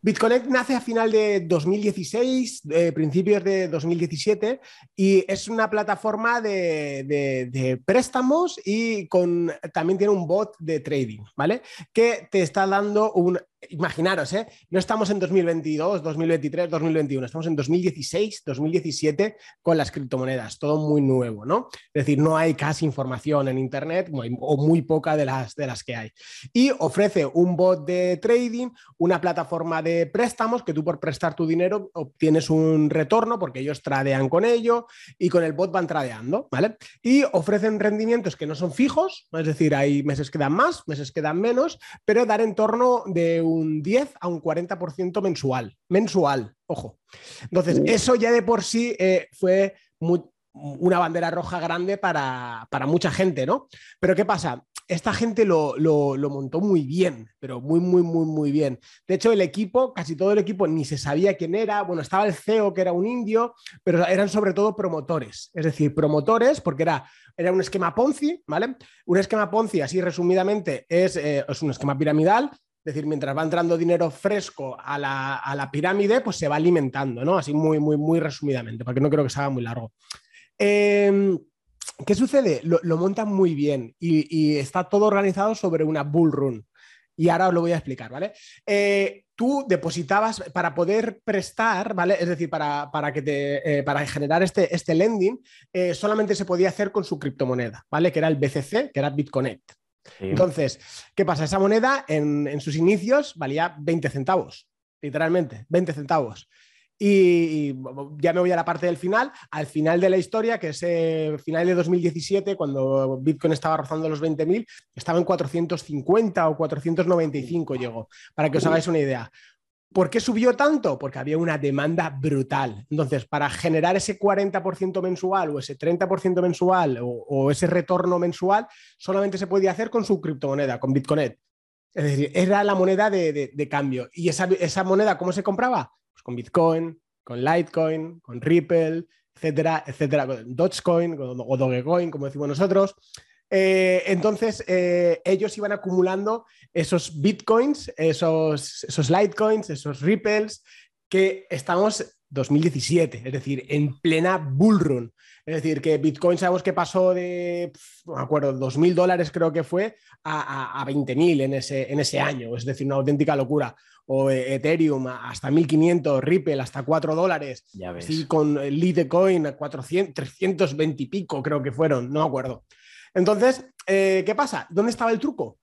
BitConnect nace a final de 2016, principios de 2017, y es una plataforma de, préstamos y con, también tiene un bot de trading, ¿vale? Que te está dando un, imaginaros, ¿eh? no estamos en 2022, 2023, 2021, estamos en 2016, 2017 con las criptomonedas, todo muy nuevo, ¿no? Es decir, no hay casi información en Internet o muy poca de las, de las que hay. Y ofrece un bot de trading, una plataforma de préstamos que tú por prestar tu dinero obtienes un retorno porque ellos tradean con ello y con el bot van tradeando, ¿vale? Y ofrecen rendimientos que no son fijos, es decir, hay meses que dan más, meses que dan menos, pero dar en torno de un un 10 a un 40% mensual. Mensual, ojo. Entonces, eso ya de por sí eh, fue una bandera roja grande para, mucha gente, ¿no? Pero ¿qué pasa? Esta gente lo, montó muy bien, pero muy, muy, muy, muy bien. De hecho, el equipo, casi todo el equipo, ni se sabía quién era. Bueno, estaba el CEO, que era un indio, pero eran sobre todo promotores. Es decir, promotores, porque era, era un esquema Ponzi, ¿vale? Un esquema Ponzi, así resumidamente, es, eh, es un esquema piramidal Es decir, mientras va entrando dinero fresco a la, pirámide, pues se va alimentando, ¿no? Así muy, muy, muy resumidamente, porque no creo que se haga muy largo. Em, ¿Qué sucede? Lo, montan muy bien y, está todo organizado sobre una bull run. Y ahora os lo voy a explicar, ¿vale? Eh, tú depositabas para poder prestar, ¿vale? Es decir, para, que te, eh, para generar este, este lending, eh, solamente se podía hacer con su criptomoneda, ¿vale? Que era el BCC, que era Bitconnect. Entonces, ¿qué pasa? Esa moneda en, sus inicios valía 20 centavos, literalmente, 20 centavos. Y, ya me voy a la parte del final, al final de la historia, que es el final de 2017, cuando Bitcoin estaba rozando los 20.000, estaba en 450 o 495 llegó, para que os hagáis una idea. ¿Por qué subió tanto? Porque había una demanda brutal. Entonces, para generar ese 40% mensual o ese 30% mensual o, ese retorno mensual, solamente se podía hacer con su criptomoneda, con Bitcoin. Es decir, era la moneda de, cambio. ¿Y esa, esa, moneda cómo se compraba? Con Bitcoin, con Litecoin, con Ripple, etcétera, etcétera, con Dogecoin o Dogecoin, como decimos nosotros. Eh, entonces, eh, ellos iban acumulando esos bitcoins, esos, esos litecoins, esos ripples, que estamos 2017, es decir, en plena bull run. Es decir, que Bitcoin sabemos que pasó de, no me acuerdo, 2.000 dólares creo que fue, a, a, 20.000 en ese, en ese año. Es decir, una auténtica locura. O Ethereum hasta 1.500, Ripple hasta 4 dólares. Ya ves. Sí, con Litecoin a 400, 320 y pico creo que fueron, no me acuerdo. Entonces, eh, ¿qué pasa? ¿Dónde estaba el truco?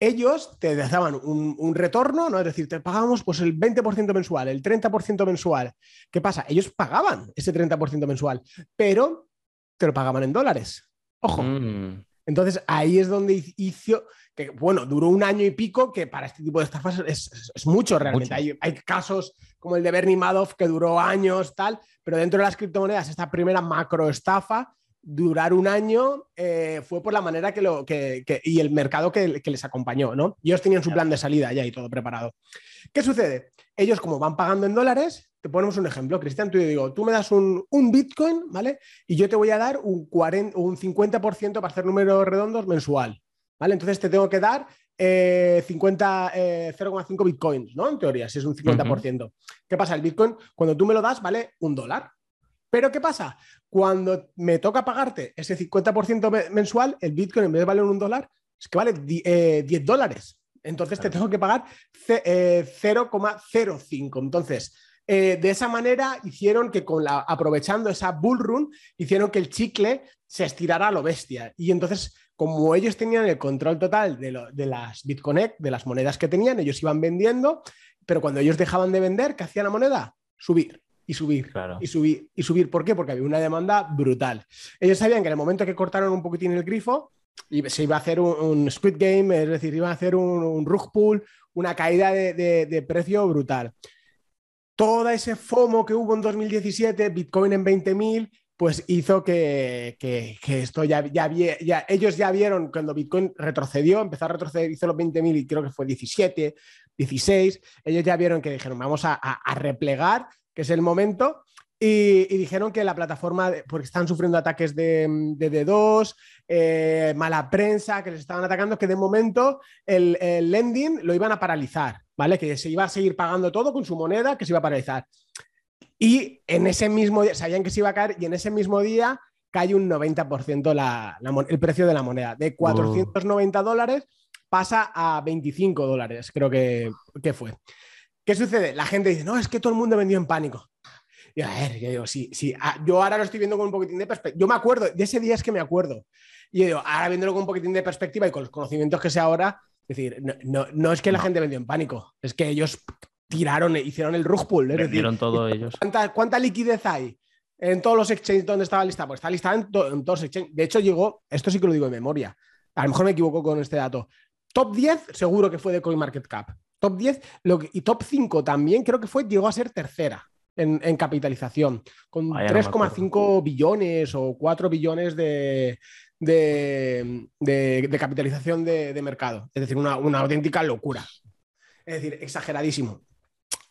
Ellos te daban un, retorno, ¿no? Es decir, te pagamos pues el 20% mensual, el 30% mensual. ¿Qué pasa? Ellos pagaban ese 30% mensual, pero te lo pagaban en dólares. Ojo. Mm. Entonces ahí es donde hizo, que bueno, duró un año y pico, que para este tipo de estafas es, mucho realmente. Hay, hay, casos como el de Bernie Madoff que duró años, tal, pero dentro de las criptomonedas, esta primera macro estafa durar un año eh, fue por la manera que lo que, y el mercado que, les acompañó, ¿no? ellos tenían su plan de salida ya y todo preparado. ¿Qué sucede? Ellos, como van pagando en dólares, te ponemos un ejemplo, Cristian, tú digo, tú me das un, Bitcoin, ¿vale? Y yo te voy a dar un, 40, un 50% para hacer números redondos mensual, ¿vale? Entonces te tengo que dar 50, eh, 0,5 eh, bitcoins, ¿no? En teoría, si es un 50%. ¿Qué pasa? El bitcoin, cuando tú me lo das, vale un dólar. Pero ¿qué pasa? Cuando me toca pagarte ese 50% mensual, el Bitcoin en vez de valer un dólar, es que vale 10 eh, dólares. Entonces te tengo que pagar 0,05. Eh, Entonces, eh, de esa manera hicieron que con la, aprovechando esa bull run, hicieron que el chicle se estirara a lo bestia. Y entonces, como ellos tenían el control total de, de las BitConnect, de las monedas que tenían, ellos iban vendiendo, pero cuando ellos dejaban de vender, ¿qué hacía la moneda? Subir y subir, y subir, y subir. ¿Por qué? Porque había una demanda brutal. Ellos sabían que en el momento que cortaron un poquitín el grifo, se iba a hacer un, Squid Game, es decir, iba a hacer un, rug pull, una caída de, precio brutal. Todo ese FOMO que hubo en 2017, Bitcoin en 20.000, pues hizo que, esto ya, ya, ya, ellos ya vieron cuando Bitcoin retrocedió, empezó a retroceder, hizo los 20.000 y creo que fue 17, 16, ellos ya vieron que dijeron, vamos a, a replegar que es el momento. Y, dijeron que la plataforma, porque están sufriendo ataques de, de D2, eh, mala prensa, que les estaban atacando, que de momento el, lending lo iban a paralizar, ¿vale? Que se iba a seguir pagando todo con su moneda, que se iba a paralizar. Y en ese mismo día, sabían que se iba a caer, y en ese mismo día cae un 90% el precio de la moneda. De 490 dólares pasa a 25 dólares, creo que, que fue. ¿Qué sucede? La gente dice, no, es que todo el mundo vendió en pánico. Y a ver, yo digo, sí, sí, ah, yo ahora lo estoy viendo con un poquitín de perspectiva. Yo me acuerdo, de ese día es que me acuerdo. Y yo digo, ahora viéndolo con un poquitín de perspectiva y con los conocimientos que sé ahora, es decir, no, es que la gente vendió en pánico, es que ellos tiraron, hicieron el rug pull. Vendieron todo ellos. ¿cuánta, liquidez hay en todos los exchanges donde estaba lista? Pues está listada en, en, todos los exchanges. De hecho, llegó, esto sí que lo digo de memoria, a lo mejor me equivoco con este dato. Top 10 seguro que fue de CoinMarketCap. Top 10 y top 5 también creo que fue, llegó a ser tercera en, capitalización, con 3,5 billones o 4 billones de, de, capitalización de, mercado. Es decir, una, auténtica locura. Es decir, exageradísimo.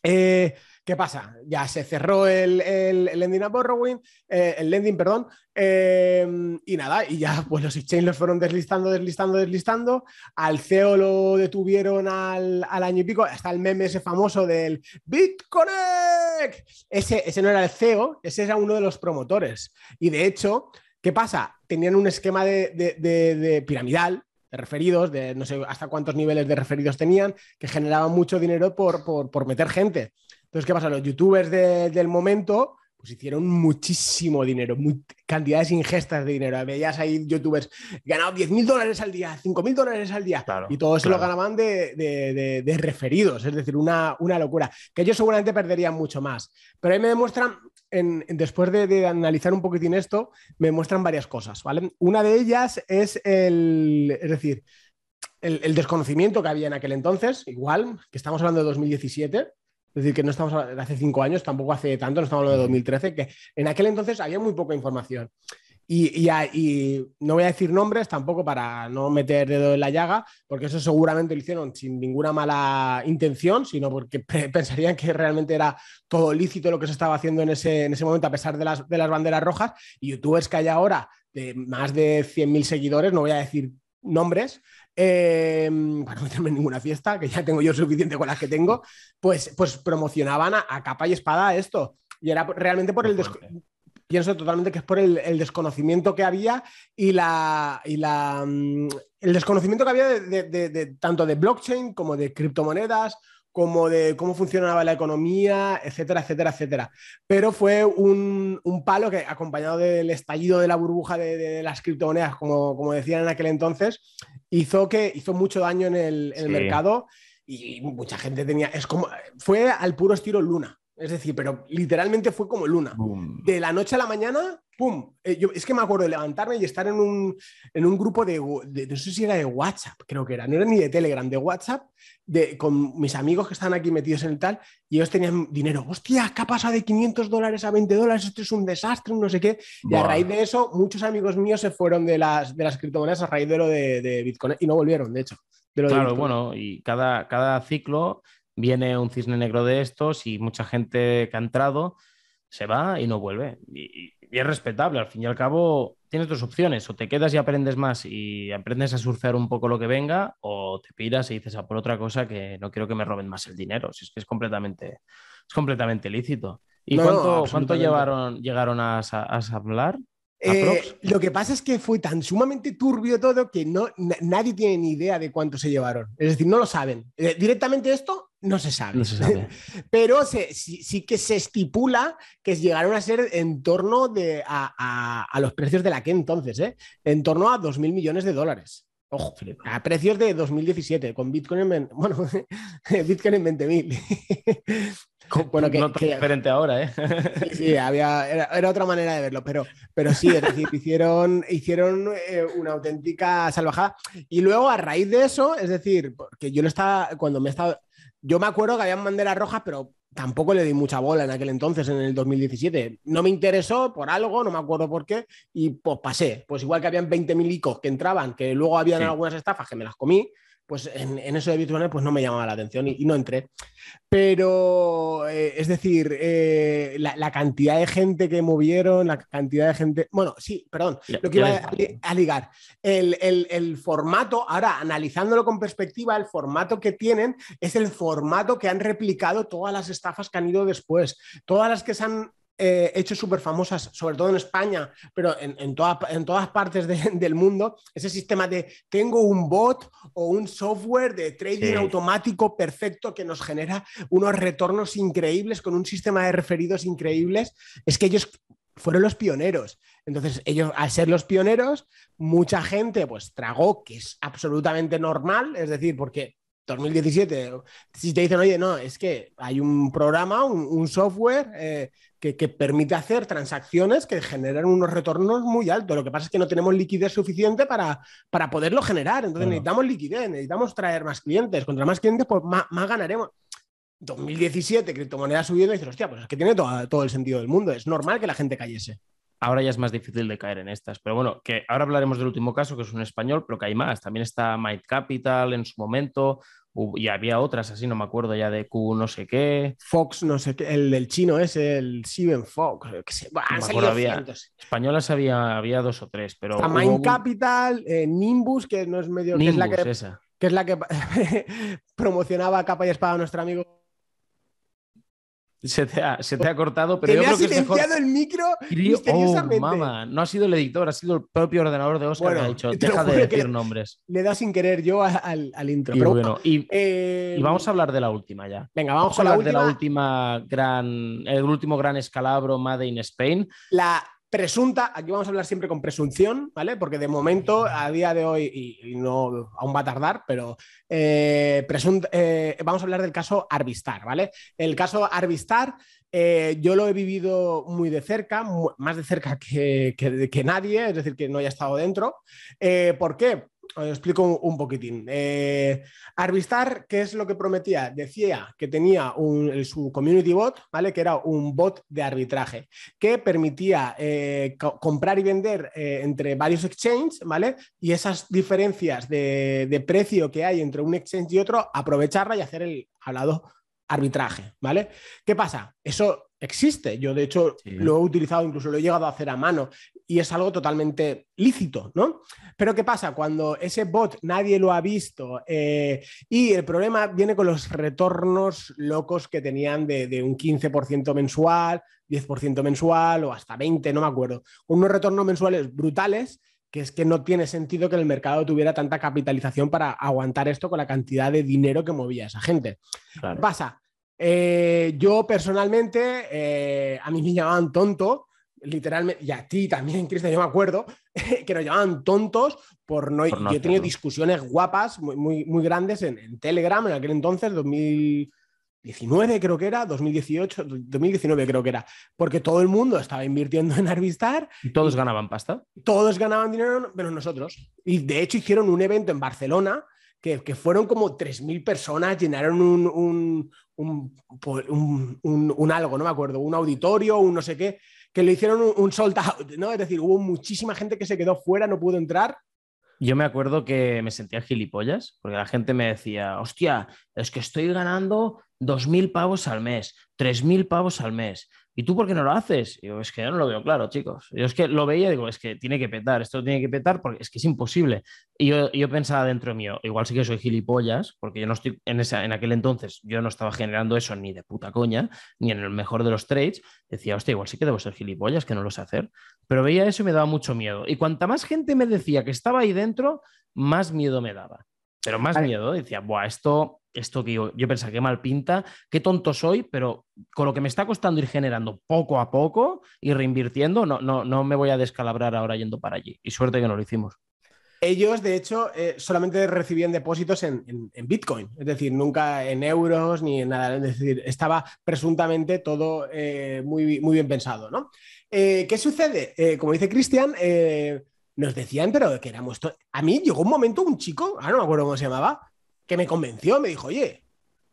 Eh, ¿Qué pasa? Ya se cerró el, el, el lending a borrowing, eh, el lending, perdón, eh, y nada, y ya pues los exchanges los fueron deslistando, deslistando, deslistando. Al CEO lo detuvieron al, al año y pico. Hasta el meme ese famoso del BitConnect. Ese, ese no era el CEO, ese era uno de los promotores. Y de hecho, ¿qué pasa? Tenían un esquema de, de piramidal de referidos, de no sé hasta cuántos niveles de referidos tenían, que generaban mucho dinero por, por, por meter gente. Entonces, ¿qué pasa? Los youtubers de, del momento pues hicieron muchísimo dinero, muy, cantidades ingestas de dinero. Veías ahí youtubers ganaban 10 mil dólares al día, 5 mil dólares al día, claro, y todo eso claro. lo ganaban de, de, de, referidos, es decir, una, una, locura, que ellos seguramente perderían mucho más. Pero ahí me demuestran, en, después de, analizar un poquitín esto, me muestran varias cosas, ¿vale? Una de ellas es el, es decir, el, el desconocimiento que había en aquel entonces, igual, que estamos hablando de 2017, es decir, que no estamos hablando de hace cinco años, tampoco hace tanto, no estamos hablando de 2013, que en aquel entonces había muy poca información. Y, y, y, no voy a decir nombres tampoco para no meter dedo en la llaga, porque eso seguramente lo hicieron sin ninguna mala intención, sino porque pensarían que realmente era todo lícito lo que se estaba haciendo en ese, en ese momento, a pesar de las, de las banderas rojas. Y youtubers que hay ahora de más de 100.000 seguidores, no voy a decir nombres, eh, para no meterme en ninguna fiesta, que ya tengo yo suficiente con las que tengo, pues, pues promocionaban a, a capa y espada esto. Y era realmente por el... Pienso totalmente que es por el, el desconocimiento que había y la, y la el desconocimiento que había de, de, de, de, tanto de blockchain como de criptomonedas como de cómo funcionaba la economía, etcétera, etcétera, etcétera. Pero fue un, un palo que, acompañado del estallido de la burbuja de, de las criptomonedas, como, como, decían en aquel entonces, hizo, que, hizo mucho daño en el, en el sí. mercado y mucha gente tenía. Es como. Fue al puro estilo Luna. Es decir, pero literalmente fue como Luna. Boom. De la noche a la mañana, ¡pum! Eh, yo, es que me acuerdo de levantarme y estar en un, en un grupo de, de, no sé si era de WhatsApp, creo que era, no era ni de Telegram, de WhatsApp, de, con mis amigos que están aquí metidos en el tal, y ellos tenían dinero. ¡Hostia, qué ha pasado de 500 dólares a 20 dólares! Esto es un desastre, no sé qué. Y wow. a raíz de eso, muchos amigos míos se fueron de las, de las criptomonedas a raíz de lo de, de Bitcoin y no volvieron, de hecho. De lo claro, bueno, y cada, cada ciclo viene un cisne negro de estos y mucha gente que ha entrado se va y no vuelve. Y, y, es respetable, al fin y al cabo tienes dos opciones, o te quedas y aprendes más y aprendes a surfear un poco lo que venga, o te piras y dices a por otra cosa que no quiero que me roben más el dinero, si es que es completamente, es completamente lícito. ¿Y no, cuánto, no, cuánto llevaron, llegaron a, a, a hablar? Eh, lo que pasa es que fue tan sumamente turbio todo que no, nadie tiene ni idea de cuánto se llevaron. Es decir, no lo saben. Eh, directamente esto no se sabe. No se sabe. Pero se, sí, sí, que se estipula que llegaron a ser en torno de, a, a, a los precios de la que entonces, ¿eh? en torno a 2.000 millones de dólares. Ojo, a precios de 2017, con Bitcoin en, bueno, Bitcoin en 20.000. bueno, que, no que, diferente ahora, ¿eh? sí, sí había, era, era, otra manera de verlo, pero, pero sí, es decir, hicieron, hicieron eh, una auténtica salvajada. Y luego, a raíz de eso, es decir, porque yo no estaba, cuando me estaba, yo me acuerdo que habían banderas rojas, pero tampoco le di mucha bola en aquel entonces, en el 2017. No me interesó por algo, no me acuerdo por qué, y pues pasé. Pues igual que habían 20.000 icos que entraban, que luego habían sí. algunas estafas que me las comí, pues en, en, eso de Bitcoin pues no me llamaba la atención y, y no entré. Pero, eh, es decir, eh, la, la, cantidad de gente que movieron, la cantidad de gente... Bueno, sí, perdón, lo que iba a, a ligar. El, el, el, formato, ahora analizándolo con perspectiva, el formato que tienen es el formato que han replicado todas las estafas que han ido después. Todas las que se han eh, hecho súper famosas, sobre todo en España, pero en, en, toda, en todas partes de, del mundo, ese sistema de tengo un bot o un software de trading sí. automático perfecto que nos genera unos retornos increíbles con un sistema de referidos increíbles, es que ellos fueron los pioneros. Entonces, ellos, al ser los pioneros, mucha gente pues tragó, que es absolutamente normal, es decir, porque 2017, si te dicen, oye, no, es que hay un programa, un, un software eh, que, que, permite hacer transacciones que generan unos retornos muy altos. Lo que pasa es que no tenemos liquidez suficiente para, para poderlo generar. Entonces bueno. necesitamos liquidez, necesitamos traer más clientes. Contra más clientes, pues más, más ganaremos. 2017, criptomonedas subiendo y dices, hostia, pues es que tiene todo, todo, el sentido del mundo. Es normal que la gente cayese. Ahora ya es más difícil de caer en estas. Pero bueno, que ahora hablaremos del último caso, que es un español, pero que hay más. También está Might Capital en su momento, y había otras así, no me acuerdo ya de Q no sé qué. Fox, no sé qué, el del chino es el Steven Fox. había, españolas había, había dos o tres, pero. Mind Capital, eh, Nimbus, que no es medio. que es la que, que, es la que promocionaba capa y espada a nuestro amigo se te, ha, se te ha, cortado, pero yo creo que es mejor. el micro misteriosamente. Oh, no ha sido el editor, ha sido el propio ordenador de Oscar que ha dicho, deja de decir nombres. Le da sin querer yo al, al intro. Y, bueno, eh, y, vamos a hablar de la última ya. Venga, vamos, a hablar de la última gran, el último gran escalabro Made in Spain. La presunta, aquí vamos a hablar siempre con presunción, ¿vale? Porque de momento, a día de hoy, y, no aún va a tardar, pero eh, eh, vamos a hablar del caso Arvistar, ¿vale? El caso Arvistar, eh, yo lo he vivido muy de cerca, más de cerca que, que, nadie, es decir, que no haya estado dentro. ¿Por qué? Os explico un, poquitín. Eh, Arvistar, ¿qué es lo que prometía? Decía que tenía un, su community bot, ¿vale? Que era un bot de arbitraje que permitía eh, comprar y vender eh, entre varios exchanges, ¿vale? Y esas diferencias de, de, precio que hay entre un exchange y otro, aprovecharla y hacer el hablado arbitraje, ¿vale? ¿Qué pasa? Eso existe. Yo, de hecho, lo he utilizado, incluso lo he llegado a hacer a mano y es algo totalmente lícito, ¿no? Pero ¿qué pasa? Cuando ese bot nadie lo ha visto eh, y el problema viene con los retornos locos que tenían de, un 15% mensual, 10% mensual o hasta 20, no me acuerdo, con unos retornos mensuales brutales que es que no tiene sentido que el mercado tuviera tanta capitalización para aguantar esto con la cantidad de dinero que movía esa gente. ¿Qué Pasa, eh, yo personalmente, eh, a mí me llamaban tonto, literalmente, y a ti también, Cristian, yo me acuerdo, que nos llamaban tontos por no... yo he tenido discusiones guapas, muy, muy, grandes en, Telegram en aquel entonces, 2019 creo que era, 2018, 2019 creo que era, porque todo el mundo estaba invirtiendo en Arvistar. ¿Y todos ganaban pasta? Todos ganaban dinero, menos nosotros. Y de hecho hicieron un evento en Barcelona que, que, fueron como 3.000 personas, llenaron un, un, un, algo, no me acuerdo, un auditorio, un no sé qué, que le hicieron un, out, ¿no? Es decir, hubo muchísima gente que se quedó fuera, no pudo entrar. Yo me acuerdo que me sentía gilipollas, porque la gente me decía, hostia, es que estoy ganando 2.000 pavos al mes, 3.000 pavos al mes. ¿Y tú por qué no lo haces? Yo, es que yo no lo veo claro, chicos. Yo es que lo veía y digo, es que tiene que petar, esto tiene que petar porque es que es imposible. Y yo, yo pensaba dentro mío, igual sí que soy gilipollas, porque yo no estoy en, esa, en aquel entonces, yo no estaba generando eso ni de puta coña, ni en el mejor de los trades. Decía, hostia, igual sí que debo ser gilipollas, que no lo sé hacer. Pero veía eso y me daba mucho miedo. Y cuanta más gente me decía que estaba ahí dentro, más miedo me daba. Pero más miedo, decía, Buah, esto esto que yo, yo pensaba, qué mal pinta, qué tonto soy, pero con lo que me está costando ir generando poco a poco y reinvirtiendo, no, no, no me voy a descalabrar ahora yendo para allí. Y suerte que no lo hicimos. Ellos, de hecho, eh, solamente recibían depósitos en, Bitcoin, es decir, nunca en euros ni en nada. Es decir, estaba presuntamente todo eh, muy, muy bien pensado. ¿no? Eh, ¿Qué sucede? como dice Cristian, nos decían, pero que éramos. A mí llegó un momento un chico, ahora no me acuerdo cómo se llamaba, que me convenció, me dijo, oye,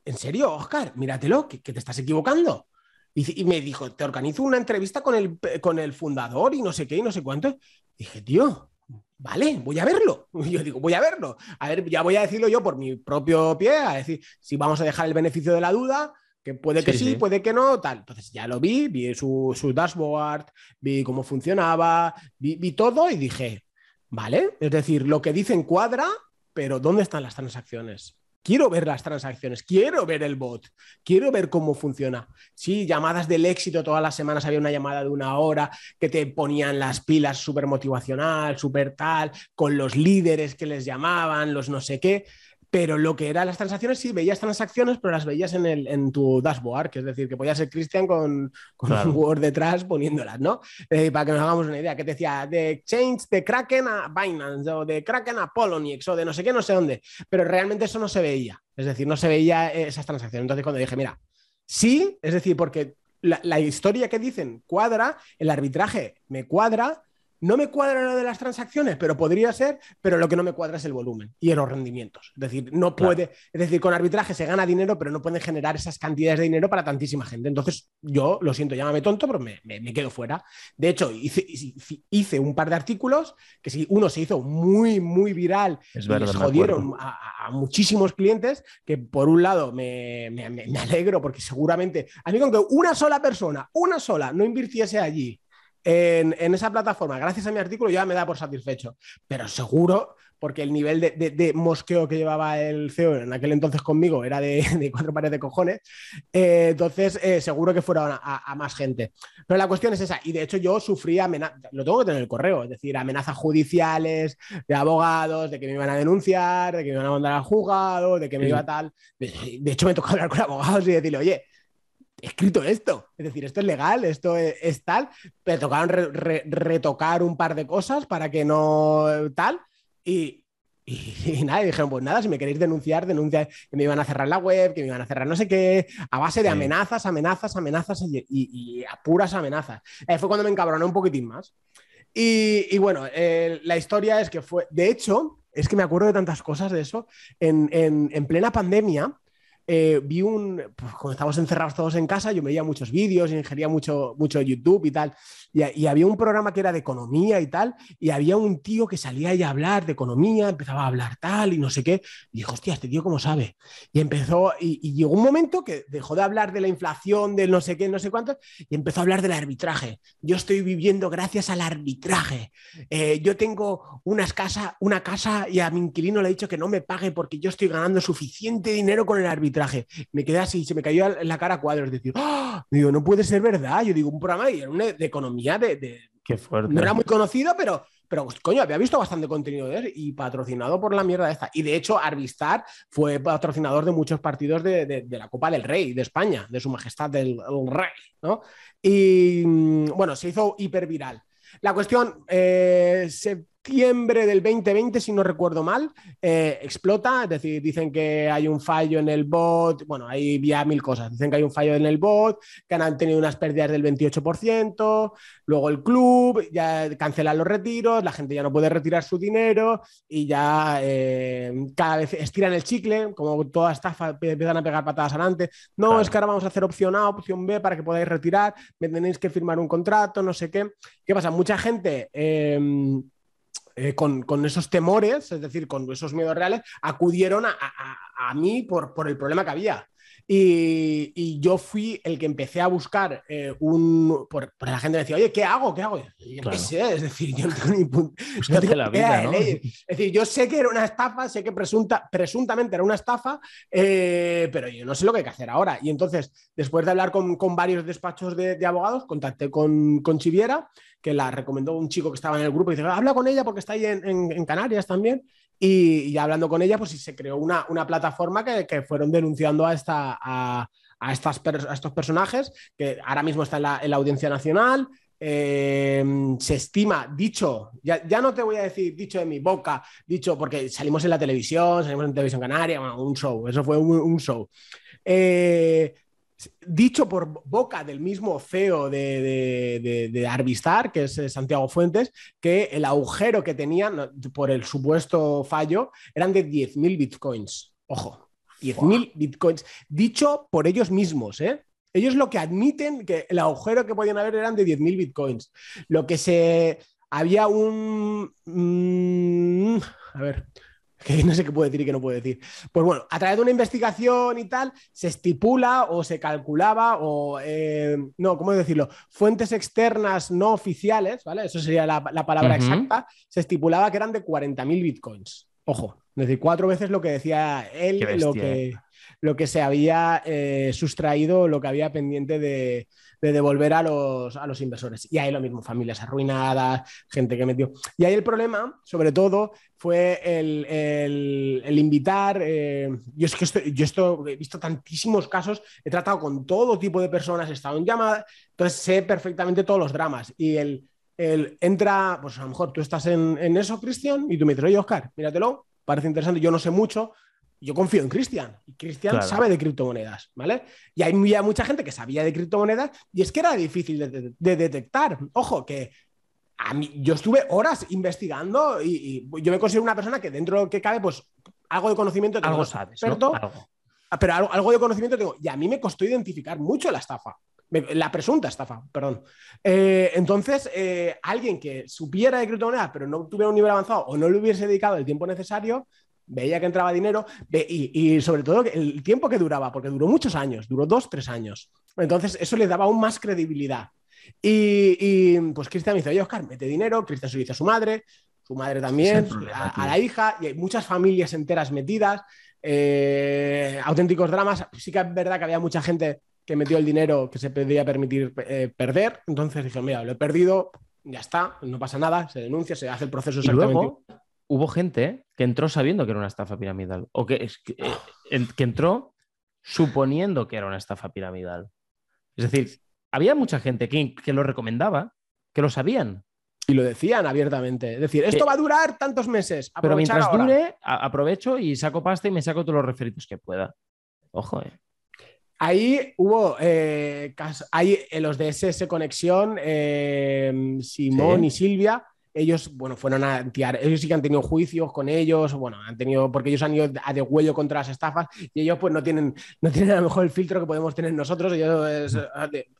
¿en serio, Oscar? Míratelo, que, te estás equivocando. Y, me dijo, te organizo una entrevista con el, con el fundador y no sé qué y no sé cuánto. dije, tío, vale, voy a verlo. Yo digo, voy a verlo. A ver, ya voy a decirlo yo por mi propio pie, a decir, si vamos a dejar el beneficio de la duda, que puede que sí, puede que no, tal. Entonces ya lo vi, vi su, su dashboard, vi cómo funcionaba, vi, vi, todo y dije, vale, es decir, lo que dicen cuadra, pero ¿dónde están las transacciones? Quiero ver las transacciones, quiero ver el bot, quiero ver cómo funciona. Sí, llamadas del éxito, todas las semanas había una llamada de una hora que te ponían las pilas súper motivacional, súper tal, con los líderes que les llamaban, los no sé qué pero lo que eran las transacciones, sí, veías transacciones, pero las veías en, el, en tu dashboard, que es decir, que podía ser Cristian con, con un Word detrás poniéndolas, ¿no? Eh, para que nos hagamos una idea, que te decía de Exchange de Kraken a Binance, o de Kraken a Poloniex, o de no sé qué, no sé dónde, pero realmente eso no se veía, es decir, no se veía esas transacciones. Entonces, cuando dije, mira, sí, es decir, porque la, la historia que dicen cuadra, el arbitraje me cuadra, no me cuadra lo de las transacciones, pero podría ser, pero lo que no me cuadra es el volumen y los rendimientos. Es decir, no puede, es decir, con arbitraje se gana dinero, pero no pueden generar esas cantidades de dinero para tantísima gente. Entonces, yo lo siento, llámame tonto, pero me, quedo fuera. De hecho, hice, un par de artículos que si uno se hizo muy, muy viral es y les jodieron a, muchísimos clientes, que por un lado me, me alegro porque seguramente, a mí con que una sola persona, una sola, no invirtiese allí en, esa plataforma, gracias a mi artículo, ya me da por satisfecho. Pero seguro, porque el nivel de, mosqueo que llevaba el CEO en aquel entonces conmigo era de, cuatro pares de cojones, eh, entonces eh, seguro que fuera a, más gente. Pero la cuestión es esa, y de hecho yo sufría amenazas, lo tengo que tener en el correo, es decir, amenazas judiciales de abogados, de que me iban a denunciar, de que me iban a mandar al juzgado, de que me iba a tal. De hecho, me tocó hablar con abogados y decirle, oye, escrito esto. Es decir, esto es legal, esto es, tal. Me tocaron retocar un par de cosas para que no tal. Y, y, nada, dijeron, pues nada, si me queréis denunciar, denuncia que me iban a cerrar la web, que me iban a cerrar no sé qué, a base de amenazas, amenazas, amenazas y, a puras amenazas. Eh, fue cuando me encabroné un poquitín más. Y, bueno, eh, la historia es que fue, de hecho, es que me acuerdo de tantas cosas de eso, en, en plena pandemia, eh, vi un, pues, cuando estábamos encerrados todos en casa, yo veía muchos vídeos, ingería mucho, mucho YouTube y tal, y, había un programa que era de economía y tal, y había un tío que salía ahí a hablar de economía, empezaba a hablar tal y no sé qué, y dijo, hostia, este tío cómo sabe. Y empezó, y, llegó un momento que dejó de hablar de la inflación, del no sé qué, no sé cuánto, y empezó a hablar del arbitraje. Yo estoy viviendo gracias al arbitraje. Eh, yo tengo una casa, una casa y a mi inquilino le he dicho que no me pague porque yo estoy ganando suficiente dinero con el arbitraje. Me quedé así, se me cayó la cara cuadros, decir, ¡Ah! digo, no puede ser verdad. Yo digo, un programa de economía de... Qué fuerte. No era muy conocido, pero, pero coño, había visto bastante contenido de él y patrocinado por la mierda esta. Y de hecho, Arvistar fue patrocinador de muchos partidos de, la Copa del Rey de España, de su majestad del Rey, ¿no? Y mm, bueno, se hizo hiperviral. La cuestión, eh, se septiembre del 2020, si no recuerdo mal, eh, explota, es decir, dicen que hay un fallo en el bot, bueno, hay ya mil cosas, dicen que hay un fallo en el bot, que han tenido unas pérdidas del 28%, luego el club ya cancela los retiros, la gente ya no puede retirar su dinero y ya eh, cada vez estiran el chicle, como toda estafa empiezan a pegar patadas adelante, no, es que ahora vamos a hacer opción A, opción B para que podáis retirar, me tenéis que firmar un contrato, no sé qué. ¿Qué pasa? Mucha gente... Eh, eh, con, esos temores, es decir, con esos miedos reales, acudieron a, mí por, por, el problema que había. Y, yo fui el que empecé a buscar eh, un. Por, la gente me decía, oye, ¿qué hago? ¿Qué hago? yo qué sé, es decir, yo no tengo ni punto. la vida, Es decir, yo sé que era una estafa, sé que presunta, presuntamente era una estafa, eh, pero yo no sé lo que hay que hacer ahora. Y entonces, después de hablar con, con varios despachos de, de, abogados, contacté con, con Chiviera que la recomendó un chico que estaba en el grupo y dice, habla con ella porque está ahí en, Canarias también. Y, hablando con ella, pues se creó una, una plataforma que, fueron denunciando a, esta, a, estas, a estos personajes, que ahora mismo está en la, en la Audiencia Nacional. Eh, se estima, dicho, ya, ya, no te voy a decir dicho de mi boca, dicho porque salimos en la televisión, salimos en televisión canaria, un show, eso fue un, un show. Eh, dicho por boca del mismo CEO de, de, Arvistar, que es eh, Santiago Fuentes, que el agujero que tenían por el supuesto fallo eran de 10.000 bitcoins. Ojo, 10.000 bitcoins. Dicho por ellos mismos, ¿eh? Ellos lo que admiten que el agujero que podían haber eran de 10.000 bitcoins. Lo que se... Había un... Mm, a ver, que no sé qué puedo decir y qué no puedo decir. Pues bueno, a través de una investigación y tal, se estipula o se calculaba o, eh, no, ¿cómo decirlo? Fuentes externas no oficiales, ¿vale? Eso sería la, palabra exacta, se estipulaba que eran de 40.000 bitcoins. Ojo, es decir, cuatro veces lo que decía él, lo que, eh. Lo que se había eh, sustraído, lo que había pendiente de, de devolver a los, a los inversores. Y ahí lo mismo, familias arruinadas, gente que metió. Y ahí el problema, sobre todo, fue el, el, invitar. Eh, yo es que esto, yo esto, he visto tantísimos casos, he tratado con todo tipo de personas, he estado en llamadas, entonces sé perfectamente todos los dramas. Y el, el entra, pues a lo mejor tú estás en, en eso, Cristian, y tú me dices, oye, Oscar, míratelo, parece interesante, yo no sé mucho, yo confío en Cristian y Cristian sabe de criptomonedas, ¿vale? Y hay mucha gente que sabía de criptomonedas y es que era difícil de, detectar. Ojo, que a mí, yo estuve horas investigando y, yo me considero una persona que dentro de lo que cabe, pues algo de conocimiento tengo. Algo sabes, ah, Pero algo, de conocimiento tengo. Y a mí me costó identificar mucho la estafa. La presunta estafa, perdón. Eh, entonces, eh, alguien que supiera de criptomonedas, pero no tuviera un nivel avanzado o no le hubiese dedicado el tiempo necesario, veía que entraba dinero y, y, sobre todo el tiempo que duraba, porque duró muchos años, duró dos, tres años. Entonces, eso le daba aún más credibilidad. Y, pues Cristian me dice, oye, Oscar, mete dinero, Cristian se lo dice a su madre, su madre también, a, la hija, y hay muchas familias enteras metidas, eh, auténticos dramas. Sí que es verdad que había mucha gente que metió el dinero que se podía permitir eh, perder, entonces dije, mira, lo he perdido, ya está, no pasa nada, se denuncia, se hace el proceso exactamente. Y luego hubo gente que entró sabiendo que era una estafa piramidal, o que, que, eh, que entró suponiendo que era una estafa piramidal. Es decir, había mucha gente que, lo recomendaba, que lo sabían. Y lo decían abiertamente. Es decir, esto va a durar tantos meses. Pero mientras dure, aprovecho y saco pasta y me saco todos los referidos que pueda. Ojo, eh. Ahí hubo eh, hay eh, los de SS Conexión, eh, Simón y Silvia, ellos, bueno, fueron a ellos sí que han tenido juicios con ellos, bueno, han tenido, porque ellos han ido a de huello contra las estafas y ellos pues no tienen, no tienen a lo mejor el filtro que podemos tener nosotros, ellos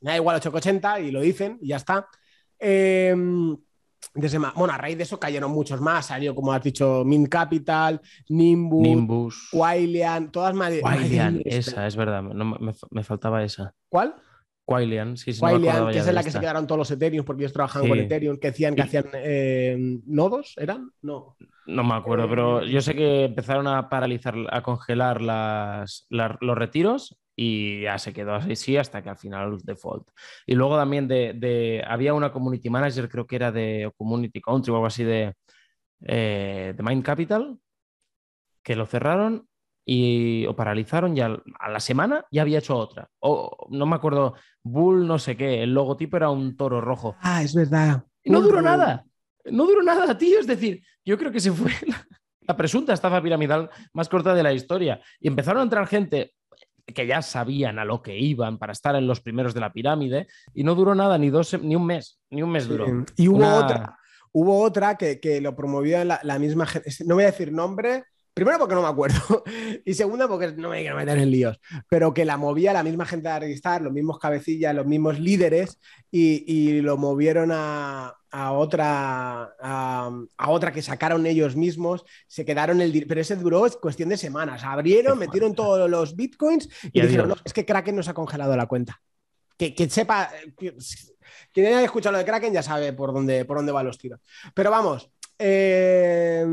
me da igual 880 y lo dicen y ya está. Em, bueno, a raíz de eso cayeron muchos más. Salió, como has dicho, Min Capital, Nimbus, Nimbus. todas más. esa, es verdad. me, faltaba esa. ¿Cuál? Quailian, sí, sí. que es en la que se quedaron todos los Ethereum, porque ellos trabajaban con Ethereum, que decían que hacían eh, nodos, ¿eran? No. No me acuerdo, pero yo sé que empezaron a paralizar, a congelar las, los retiros y ya se quedó así hasta que al final default. Y luego también de, había una community manager, creo que era de Community Country o algo así de, eh, de Mind Capital, que lo cerraron y o paralizaron ya a la semana ya había hecho otra. O no me acuerdo, Bull no sé qué, el logotipo era un toro rojo. Ah, es verdad. no duró nada. No duró nada, tío. Es decir, yo creo que se fue la, presunta estafa piramidal más corta de la historia. Y empezaron a entrar gente que ya sabían a lo que iban para estar en los primeros de la pirámide y no duró nada, ni, dos, ni un mes, ni un mes duró. Y hubo otra, hubo otra que, que lo promovió la, la misma gente, no voy a decir nombre, Primero porque no me acuerdo. Y segundo porque no me quiero meter en líos, pero que la movía la misma gente de registrar, los mismos cabecillas, los mismos líderes y, lo movieron a, otra, a, otra que sacaron ellos mismos, se quedaron el... Pero ese duró cuestión de semanas, abrieron, metieron todos los bitcoins y, dijeron, no, es que Kraken nos ha congelado la cuenta. Que, sepa, quien haya escuchado lo de Kraken ya sabe por dónde, por dónde van los tiros. Pero vamos, eh,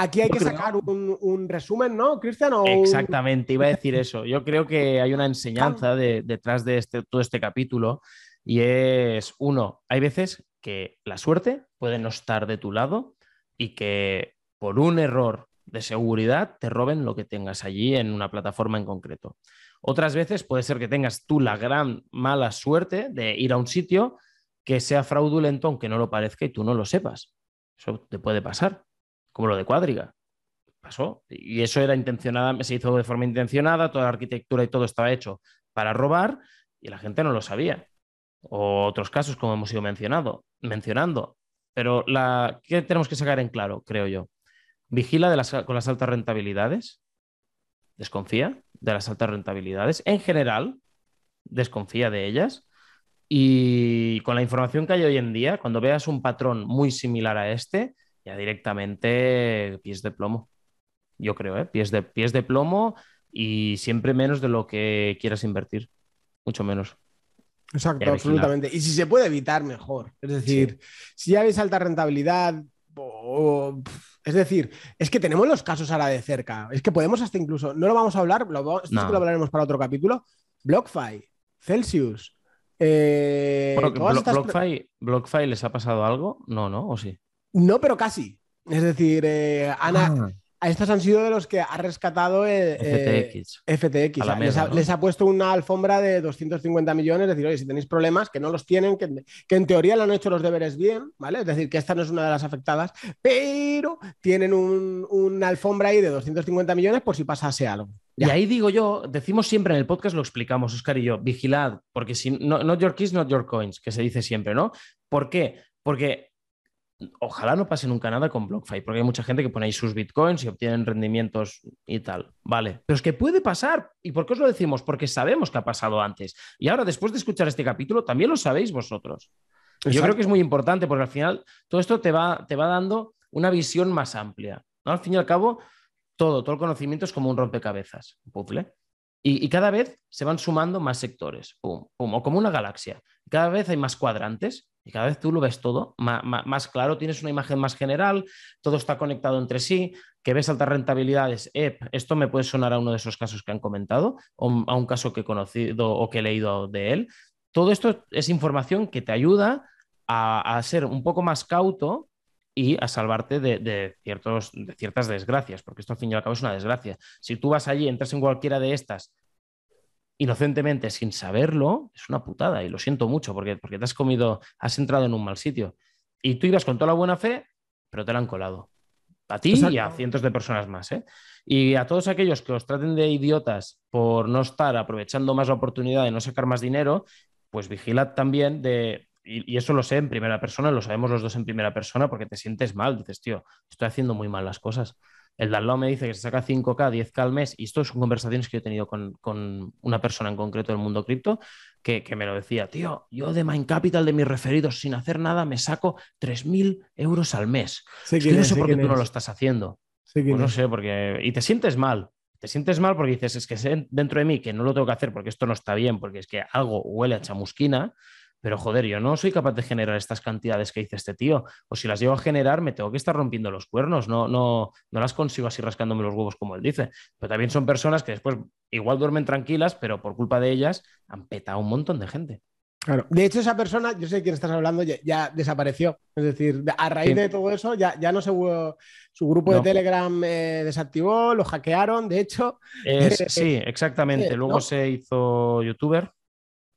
Aquí hay que sacar un, resumen, ¿no, Cristian? Exactamente, iba a decir eso. Yo creo que hay una enseñanza detrás de este, todo este capítulo y es, uno, hay veces que la suerte puede no estar de tu lado y que por un error de seguridad te roben lo que tengas allí en una plataforma en concreto. Otras veces puede ser que tengas tú la gran mala suerte de ir a un sitio que sea fraudulento aunque no lo parezca y tú no lo sepas. Eso te puede pasar como lo de Cuadriga. Pasó. Y eso era intencionada, se hizo de forma intencionada, toda la arquitectura y todo estaba hecho para robar y la gente no lo sabía. O otros casos, como hemos ido mencionado, mencionando. Pero la, ¿qué tenemos que sacar en claro, creo yo? Vigila de las, con las altas rentabilidades. Desconfía de las altas rentabilidades. En general, desconfía de ellas. Y con la información que hay hoy en día, cuando veas un patrón muy similar a este, ya directamente pies de plomo. Yo creo, ¿eh? Pies de, pies de plomo y siempre menos de lo que quieras invertir. Mucho menos. Exacto, absolutamente. Y si se puede evitar, mejor. Es decir, si ya veis alta rentabilidad, es decir, es que tenemos los casos ahora de cerca. Es que podemos hasta incluso, no lo vamos a hablar, lo, esto lo hablaremos para otro capítulo. BlockFi, Celsius. Eh, BlockFi, les ha pasado algo? No, ¿no? ¿O sí? No, pero casi. Es decir, eh, Ana, ah. estos han sido de los que ha rescatado FTX. FTX. les, ha, puesto una alfombra de 250 millones. Es decir, oye, si tenéis problemas, que no los tienen, que, en teoría lo han hecho los deberes bien, ¿vale? Es decir, que esta no es una de las afectadas, pero tienen una alfombra ahí de 250 millones por si pasase algo. Y ahí digo yo, decimos siempre en el podcast, lo explicamos, Oscar y yo, vigilad, porque si no, not your keys, not your coins, que se dice siempre, ¿no? ¿Por qué? porque ojalá no pase nunca nada con BlockFi, porque hay mucha gente que pone ahí sus bitcoins y obtienen rendimientos y tal. Vale, pero es que puede pasar. ¿Y por qué os lo decimos? Porque sabemos que ha pasado antes. Y ahora, después de escuchar este capítulo, también lo sabéis vosotros. Yo creo que es muy importante porque al final todo esto te va, te va dando una visión más amplia. ¿no? Al fin y al cabo, todo, todo el conocimiento es como un rompecabezas, un puzzle. Y, cada vez se van sumando más sectores, o como una galaxia. Cada vez hay más cuadrantes y cada vez tú lo ves todo más, claro, tienes una imagen más general, todo está conectado entre sí, que ves altas rentabilidades. esto me puede sonar a uno de esos casos que han comentado, o a un caso que he conocido o que he leído de él. Todo esto es información que te ayuda a, ser un poco más cauto y a salvarte de, ciertos, de ciertas desgracias, porque esto al fin y al cabo es una desgracia. Si tú vas allí, entras en cualquiera de estas inocentemente sin saberlo, es una putada y lo siento mucho porque, porque te has comido, has entrado en un mal sitio. Y tú ibas con toda la buena fe, pero te la han colado. A ti y a cientos de personas más. ¿eh? Y a todos aquellos que os traten de idiotas por no estar aprovechando más la oportunidad de no sacar más dinero, pues vigilad también de, y, eso lo sé en primera persona, lo sabemos los dos en primera persona porque te sientes mal, dices, tío, estoy haciendo muy mal las cosas el de al lado me dice que se saca 5K, 10K al mes, y esto son conversaciones que yo he tenido con, una persona en concreto del mundo cripto, que, me lo decía, tío, yo de Mind Capital, de mis referidos, sin hacer nada, me saco 3.000 euros al mes. no sé por qué tú no lo estás haciendo. pues no sé, porque... Y te sientes mal. Te sientes mal porque dices, es que dentro de mí que no lo tengo que hacer porque esto no está bien, porque es que algo huele a chamusquina, pero joder, yo no soy capaz de generar estas cantidades que dice este tío. O si las llevo a generar, me tengo que estar rompiendo los cuernos. No, no, no las consigo así rascándome los huevos como él dice. Pero también son personas que después igual duermen tranquilas, pero por culpa de ellas han petado un montón de gente. Claro. De hecho, esa persona, yo sé de quién estás hablando, ya, desapareció. Es decir, a raíz de todo eso, ya, ya no se su grupo de Telegram eh, desactivó, lo hackearon, de hecho. sí, exactamente. Luego se hizo youtuber.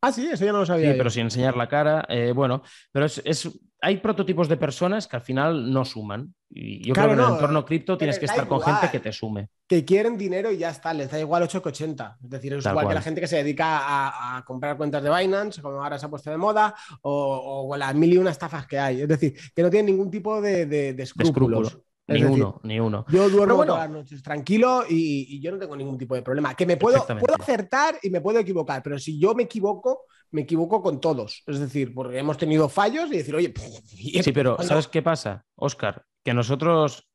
Ah, sí, eso ya no lo sabía. Sí, pero sin enseñar la cara. Eh, bueno, pero es, hay prototipos de personas que al final no suman. Y yo creo que en el entorno cripto tienes que estar con gente que te sume. Que quieren dinero y ya está, les da igual 8 que 80. Es decir, es igual que la gente que se dedica a, comprar cuentas de Binance, como ahora se ha puesto de moda, o, o las mil y una estafas que hay. Es decir, que no tienen ningún tipo de, escrúpulos. Ni uno, ni uno. Yo duermo todas las noches tranquilo y, yo no tengo ningún tipo de problema. Que me puedo, puedo acertar y me puedo equivocar, pero si yo me equivoco, me equivoco con todos. Es decir, porque hemos tenido fallos y decir, oye, sí, pero ¿sabes qué pasa, Oscar? Que nosotros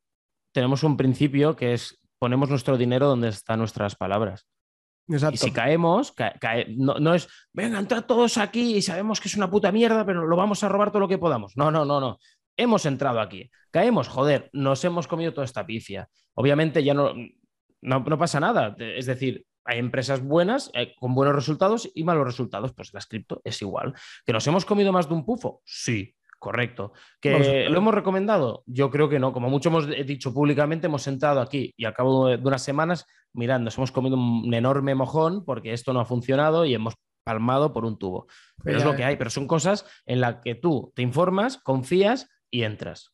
tenemos un principio que es ponemos nuestro dinero donde están nuestras palabras. Y si caemos, no, no, es, venga, entrad todos aquí y sabemos que es una puta mierda, pero lo vamos a robar todo lo que podamos. No, no, no, no hemos entrado aquí, caemos, joder, nos hemos comido toda esta pifia. Obviamente ya no, no, pasa nada, es decir, hay empresas buenas eh, con buenos resultados y malos resultados, pues la cripto es igual. ¿Que nos hemos comido más de un pufo? Sí, correcto. ¿Que lo hemos recomendado? Yo creo que no. Como mucho hemos dicho públicamente, hemos entrado aquí y al cabo de unas semanas, mirando, nos hemos comido un enorme mojón porque esto no ha funcionado y hemos palmado por un tubo. Pero es lo que hay, pero son cosas en las que tú te informas, confías y entras.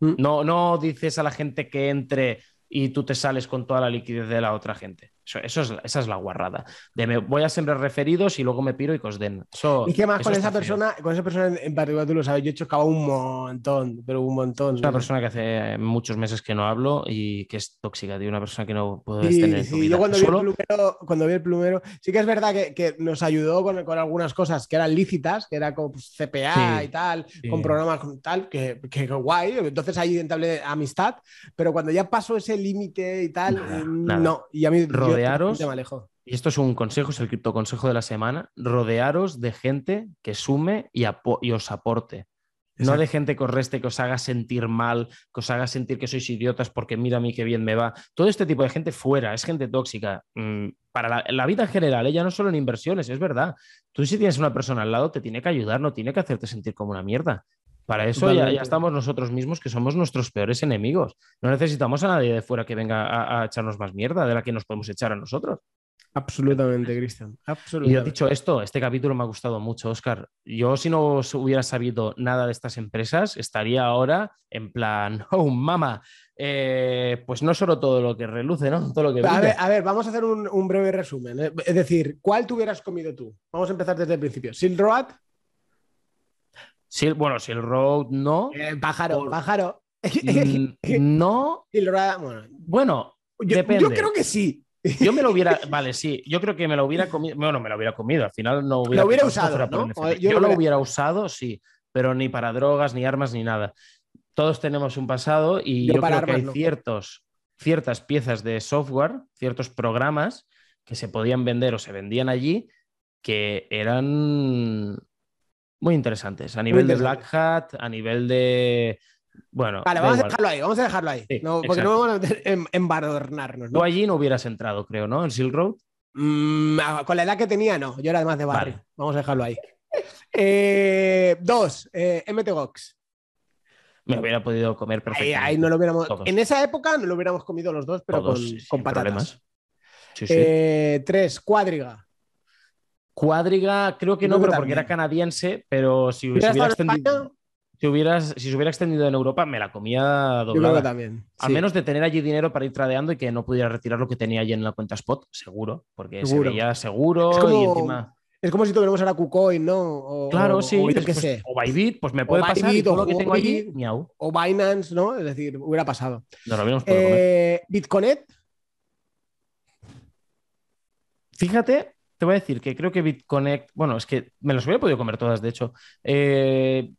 Mm. No, no dices a la gente que entre y tú te sales con toda la liquidez de la otra gente. Eso, es, esa es la guarrada. De me voy a siempre referidos y luego me piro y que os den. y qué más con esa persona, con esa persona en particular, tú lo sabes, yo he chocado un montón, pero un montón. Es una persona que hace muchos meses que no hablo y que es tóxica, de una persona que no puedes tener. Sí, yo cuando vi, el plumero, cuando vi el plumero, sí que es verdad que, nos ayudó con, algunas cosas que eran lícitas, que era con pues, CPA y tal, con programas tal, que, que, guay. Entonces ahí entablé amistad, pero cuando ya pasó ese límite y tal, no. Y a mí rodearos, y esto es un consejo, es el cripto consejo de la semana, rodearos de gente que sume y, os aporte. No de gente que os reste, que os haga sentir mal, que os haga sentir que sois idiotas porque mira a mí qué bien me va. Todo este tipo de gente fuera, es gente tóxica. Mm, para la, vida en general, ella no solo en inversiones, es verdad. Tú si tienes una persona al lado, te tiene que ayudar, no tiene que hacerte sentir como una mierda. Para eso ya, estamos nosotros mismos, que somos nuestros peores enemigos. No necesitamos a nadie de fuera que venga a, echarnos más mierda de la que nos podemos echar a nosotros. Absolutamente, Cristian. Y yo dicho esto, este capítulo me ha gustado mucho, Oscar. Yo, si no hubiera sabido nada de estas empresas, estaría ahora en plan, oh, mama. Eh, pues no solo todo lo que reluce, ¿no? Todo lo que a, ver, a ver, vamos a hacer un, breve resumen. ¿eh? Es decir, ¿cuál te hubieras comido tú? Vamos a empezar desde el principio. Silk Road, Sí, bueno, si el Road no. El pájaro, pájaro. Mm, no. Bueno, bueno yo, yo, creo que sí. Yo me lo hubiera, vale, sí, yo creo que me lo hubiera comido, bueno, me lo hubiera comido, al final no hubiera, lo hubiera usado, ¿no? Yo, lo hubiera usado, sí, pero ni para drogas, ni armas, ni nada. Todos tenemos un pasado y yo, creo que hay ciertos, ciertas piezas de software, ciertos programas que se podían vender o se vendían allí que eran muy interesantes a nivel de Black Hat, a nivel de bueno, vale, vamos a dejarlo ahí, vamos a dejarlo ahí. porque no vamos a meter en. Tú allí no hubieras entrado, creo, ¿no? En Silk Road. Mm, ah, con la edad que tenía, no. Yo era además de barrio. Vamos a dejarlo ahí. Eh, dos, eh, MTGOX. Me hubiera podido comer perfectamente. Ahí, no lo hubiéramos. En esa época no lo hubiéramos comido los dos, pero con, patatas. Sí, eh, tres, Cuadriga. Cuadriga, creo que no, pero porque era canadiense, pero si, hubiera extendido si, hubieras, si se hubiera extendido en Europa, me la comía doblada. también. Al menos de tener allí dinero para ir tradeando y que no pudiera retirar lo que tenía allí en la cuenta spot, seguro, porque se veía seguro es como, y encima. Es como si tuviéramos ahora KuCoin, ¿no? claro, sí. O, sé. o Bybit, pues me puede pasar y todo lo que tengo allí, miau. O Binance, ¿no? Es decir, hubiera pasado. No lo eh, Bitconet. Fíjate, te voy a decir que creo que BitConnect, bueno, es que me los hubiera podido comer todas, de hecho. Eh,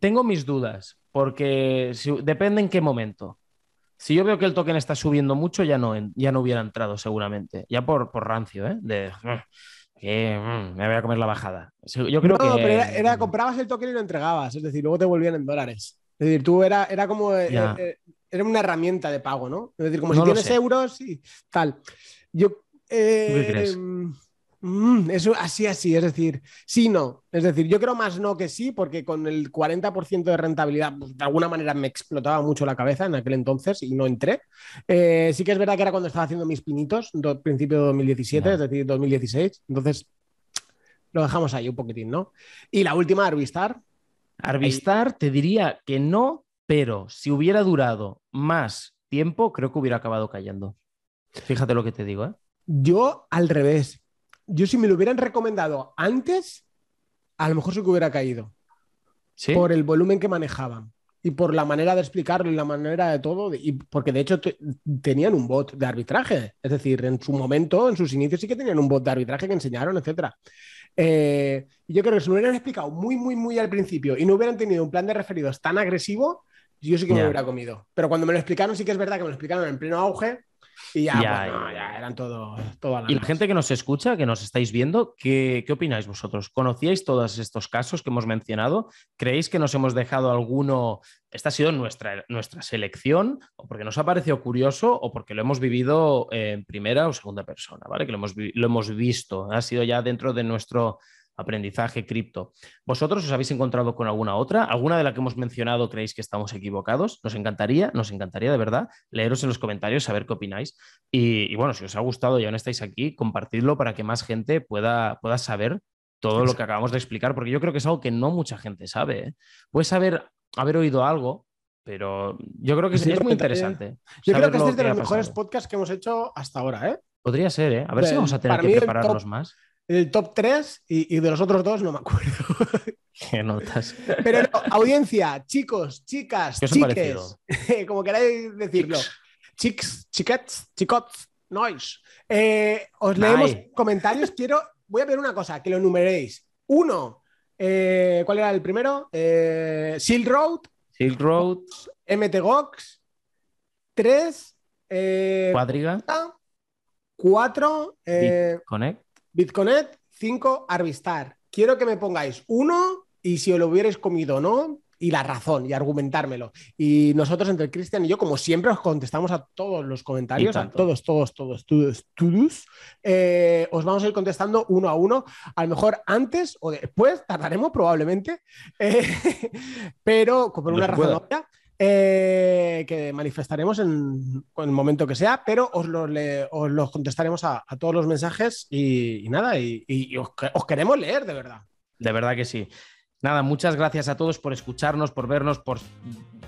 tengo mis dudas, porque depende en qué momento. Si yo veo que el token está subiendo mucho, ya no, ya no hubiera entrado seguramente. Ya por, por rancio, ¿eh? De que mm, me voy a comer la bajada. Yo creo no, pero era, comprabas el token y lo entregabas, es decir, luego te volvían en dólares. Es decir, tú era, era como eh, eh, era una herramienta de pago, ¿no? Es decir, como si tienes euros y tal. Yo. ¿Qué crees? Em, Mm, eso así, así, es decir, sí, no. Es decir, yo creo más no que sí, porque con el 40% de rentabilidad, pues, de alguna manera me explotaba mucho la cabeza en aquel entonces y no entré. Eh, sí que es verdad que era cuando estaba haciendo mis pinitos, principio de 2017, es decir, 2016. Entonces, lo dejamos ahí un poquitín, ¿no? Y la última, Arvistar. Arvistar, te diría que no, pero si hubiera durado más tiempo, creo que hubiera acabado cayendo. Fíjate lo que te digo, ¿eh? Yo al revés yo si me lo hubieran recomendado antes, a lo mejor sí que hubiera caído. Por el volumen que manejaban y por la manera de explicarlo y la manera de todo, y porque de hecho tenían un bot de arbitraje, es decir, en su momento, en sus inicios sí que tenían un bot de arbitraje que enseñaron, etc. Eh, y yo creo que si me hubieran explicado muy, muy, muy al principio y no hubieran tenido un plan de referidos tan agresivo, yo sí que me hubiera comido. Pero cuando me lo explicaron, sí que es verdad que me lo explicaron en pleno auge y ya, ya, eran todo, Y la gente que nos escucha, que nos estáis viendo, ¿qué, ¿qué, opináis vosotros? ¿Conocíais todos estos casos que hemos mencionado? ¿Creéis que nos hemos dejado alguno? Esta ha sido nuestra, nuestra selección, o porque nos ha parecido curioso, o porque lo hemos vivido en primera o segunda persona, ¿vale? Que lo hemos, lo hemos visto. Ha sido ya dentro de nuestro aprendizaje cripto. ¿Vosotros os habéis encontrado con alguna otra? ¿Alguna de la que hemos mencionado creéis que estamos equivocados? Nos encantaría, nos encantaría de verdad leeros en los comentarios, saber qué opináis. Y, bueno, si os ha gustado y aún estáis aquí, compartidlo para que más gente pueda, pueda saber todo lo que acabamos de explicar, porque yo creo que es algo que no mucha gente sabe. ¿eh? Puedes haber, haber oído algo, pero yo creo que es, muy interesante. Yo creo que este es de los mejores podcasts que hemos hecho hasta ahora. ¿eh? Podría ser, ¿eh? A ver si vamos a tener que prepararnos más el top 3 y, de los otros dos no me acuerdo. ¿Qué notas? Pero no, audiencia, chicos, chicas, chiques, como queráis decirlo. Chics, chiquets, chicots, noise. Eh, os leemos comentarios. Quiero, voy a ver una cosa, que lo enumeréis. Uno, eh, ¿cuál era el primero? Eh, Silk Road. Silk Road. MTGOX. Tres. Cuadriga. Cuatro. Connect. Bitconet 5, Arvistar. Quiero que me pongáis uno y si os lo hubierais comido o no, y la razón, y argumentármelo. Y nosotros, entre Cristian y yo, como siempre, os contestamos a todos los comentarios, a todos, todos, todos, todos, todos. Eh, os vamos a ir contestando uno a uno. A lo mejor antes o después, tardaremos probablemente, eh, pero por una razón obvia. Eh, que manifestaremos en, el momento que sea, pero os los, contestaremos a, todos los mensajes y, nada, y, os, queremos leer, de verdad. De verdad que sí. Nada, muchas gracias a todos por escucharnos, por vernos, por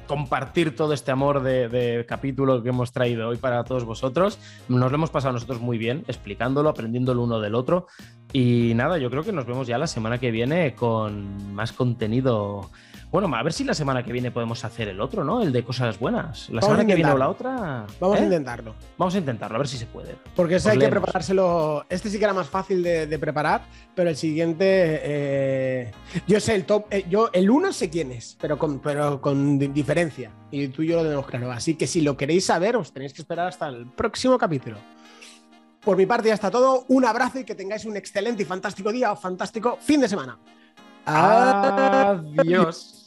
compartir todo este amor de, de, capítulo que hemos traído hoy para todos vosotros. Nos lo hemos pasado nosotros muy bien, explicándolo, aprendiendo el uno del otro. Y nada, yo creo que nos vemos ya la semana que viene con más contenido bueno, a ver si la semana que viene podemos hacer el otro, ¿no? El de cosas buenas. La semana que viene o la otra. Vamos a ¿eh? intentarlo. Vamos a intentarlo, a ver si se puede. Porque ese hay que preparárselo. Este sí que era más fácil de, preparar, pero el siguiente. Eh, yo sé el top. Eh, yo el uno sé quién es, pero con, pero con diferencia. Y tú y yo lo tenemos claro. Así que si lo queréis saber, os tenéis que esperar hasta el próximo capítulo. Por mi parte ya está todo. Un abrazo y que tengáis un excelente y fantástico día o fantástico fin de semana. Adiós.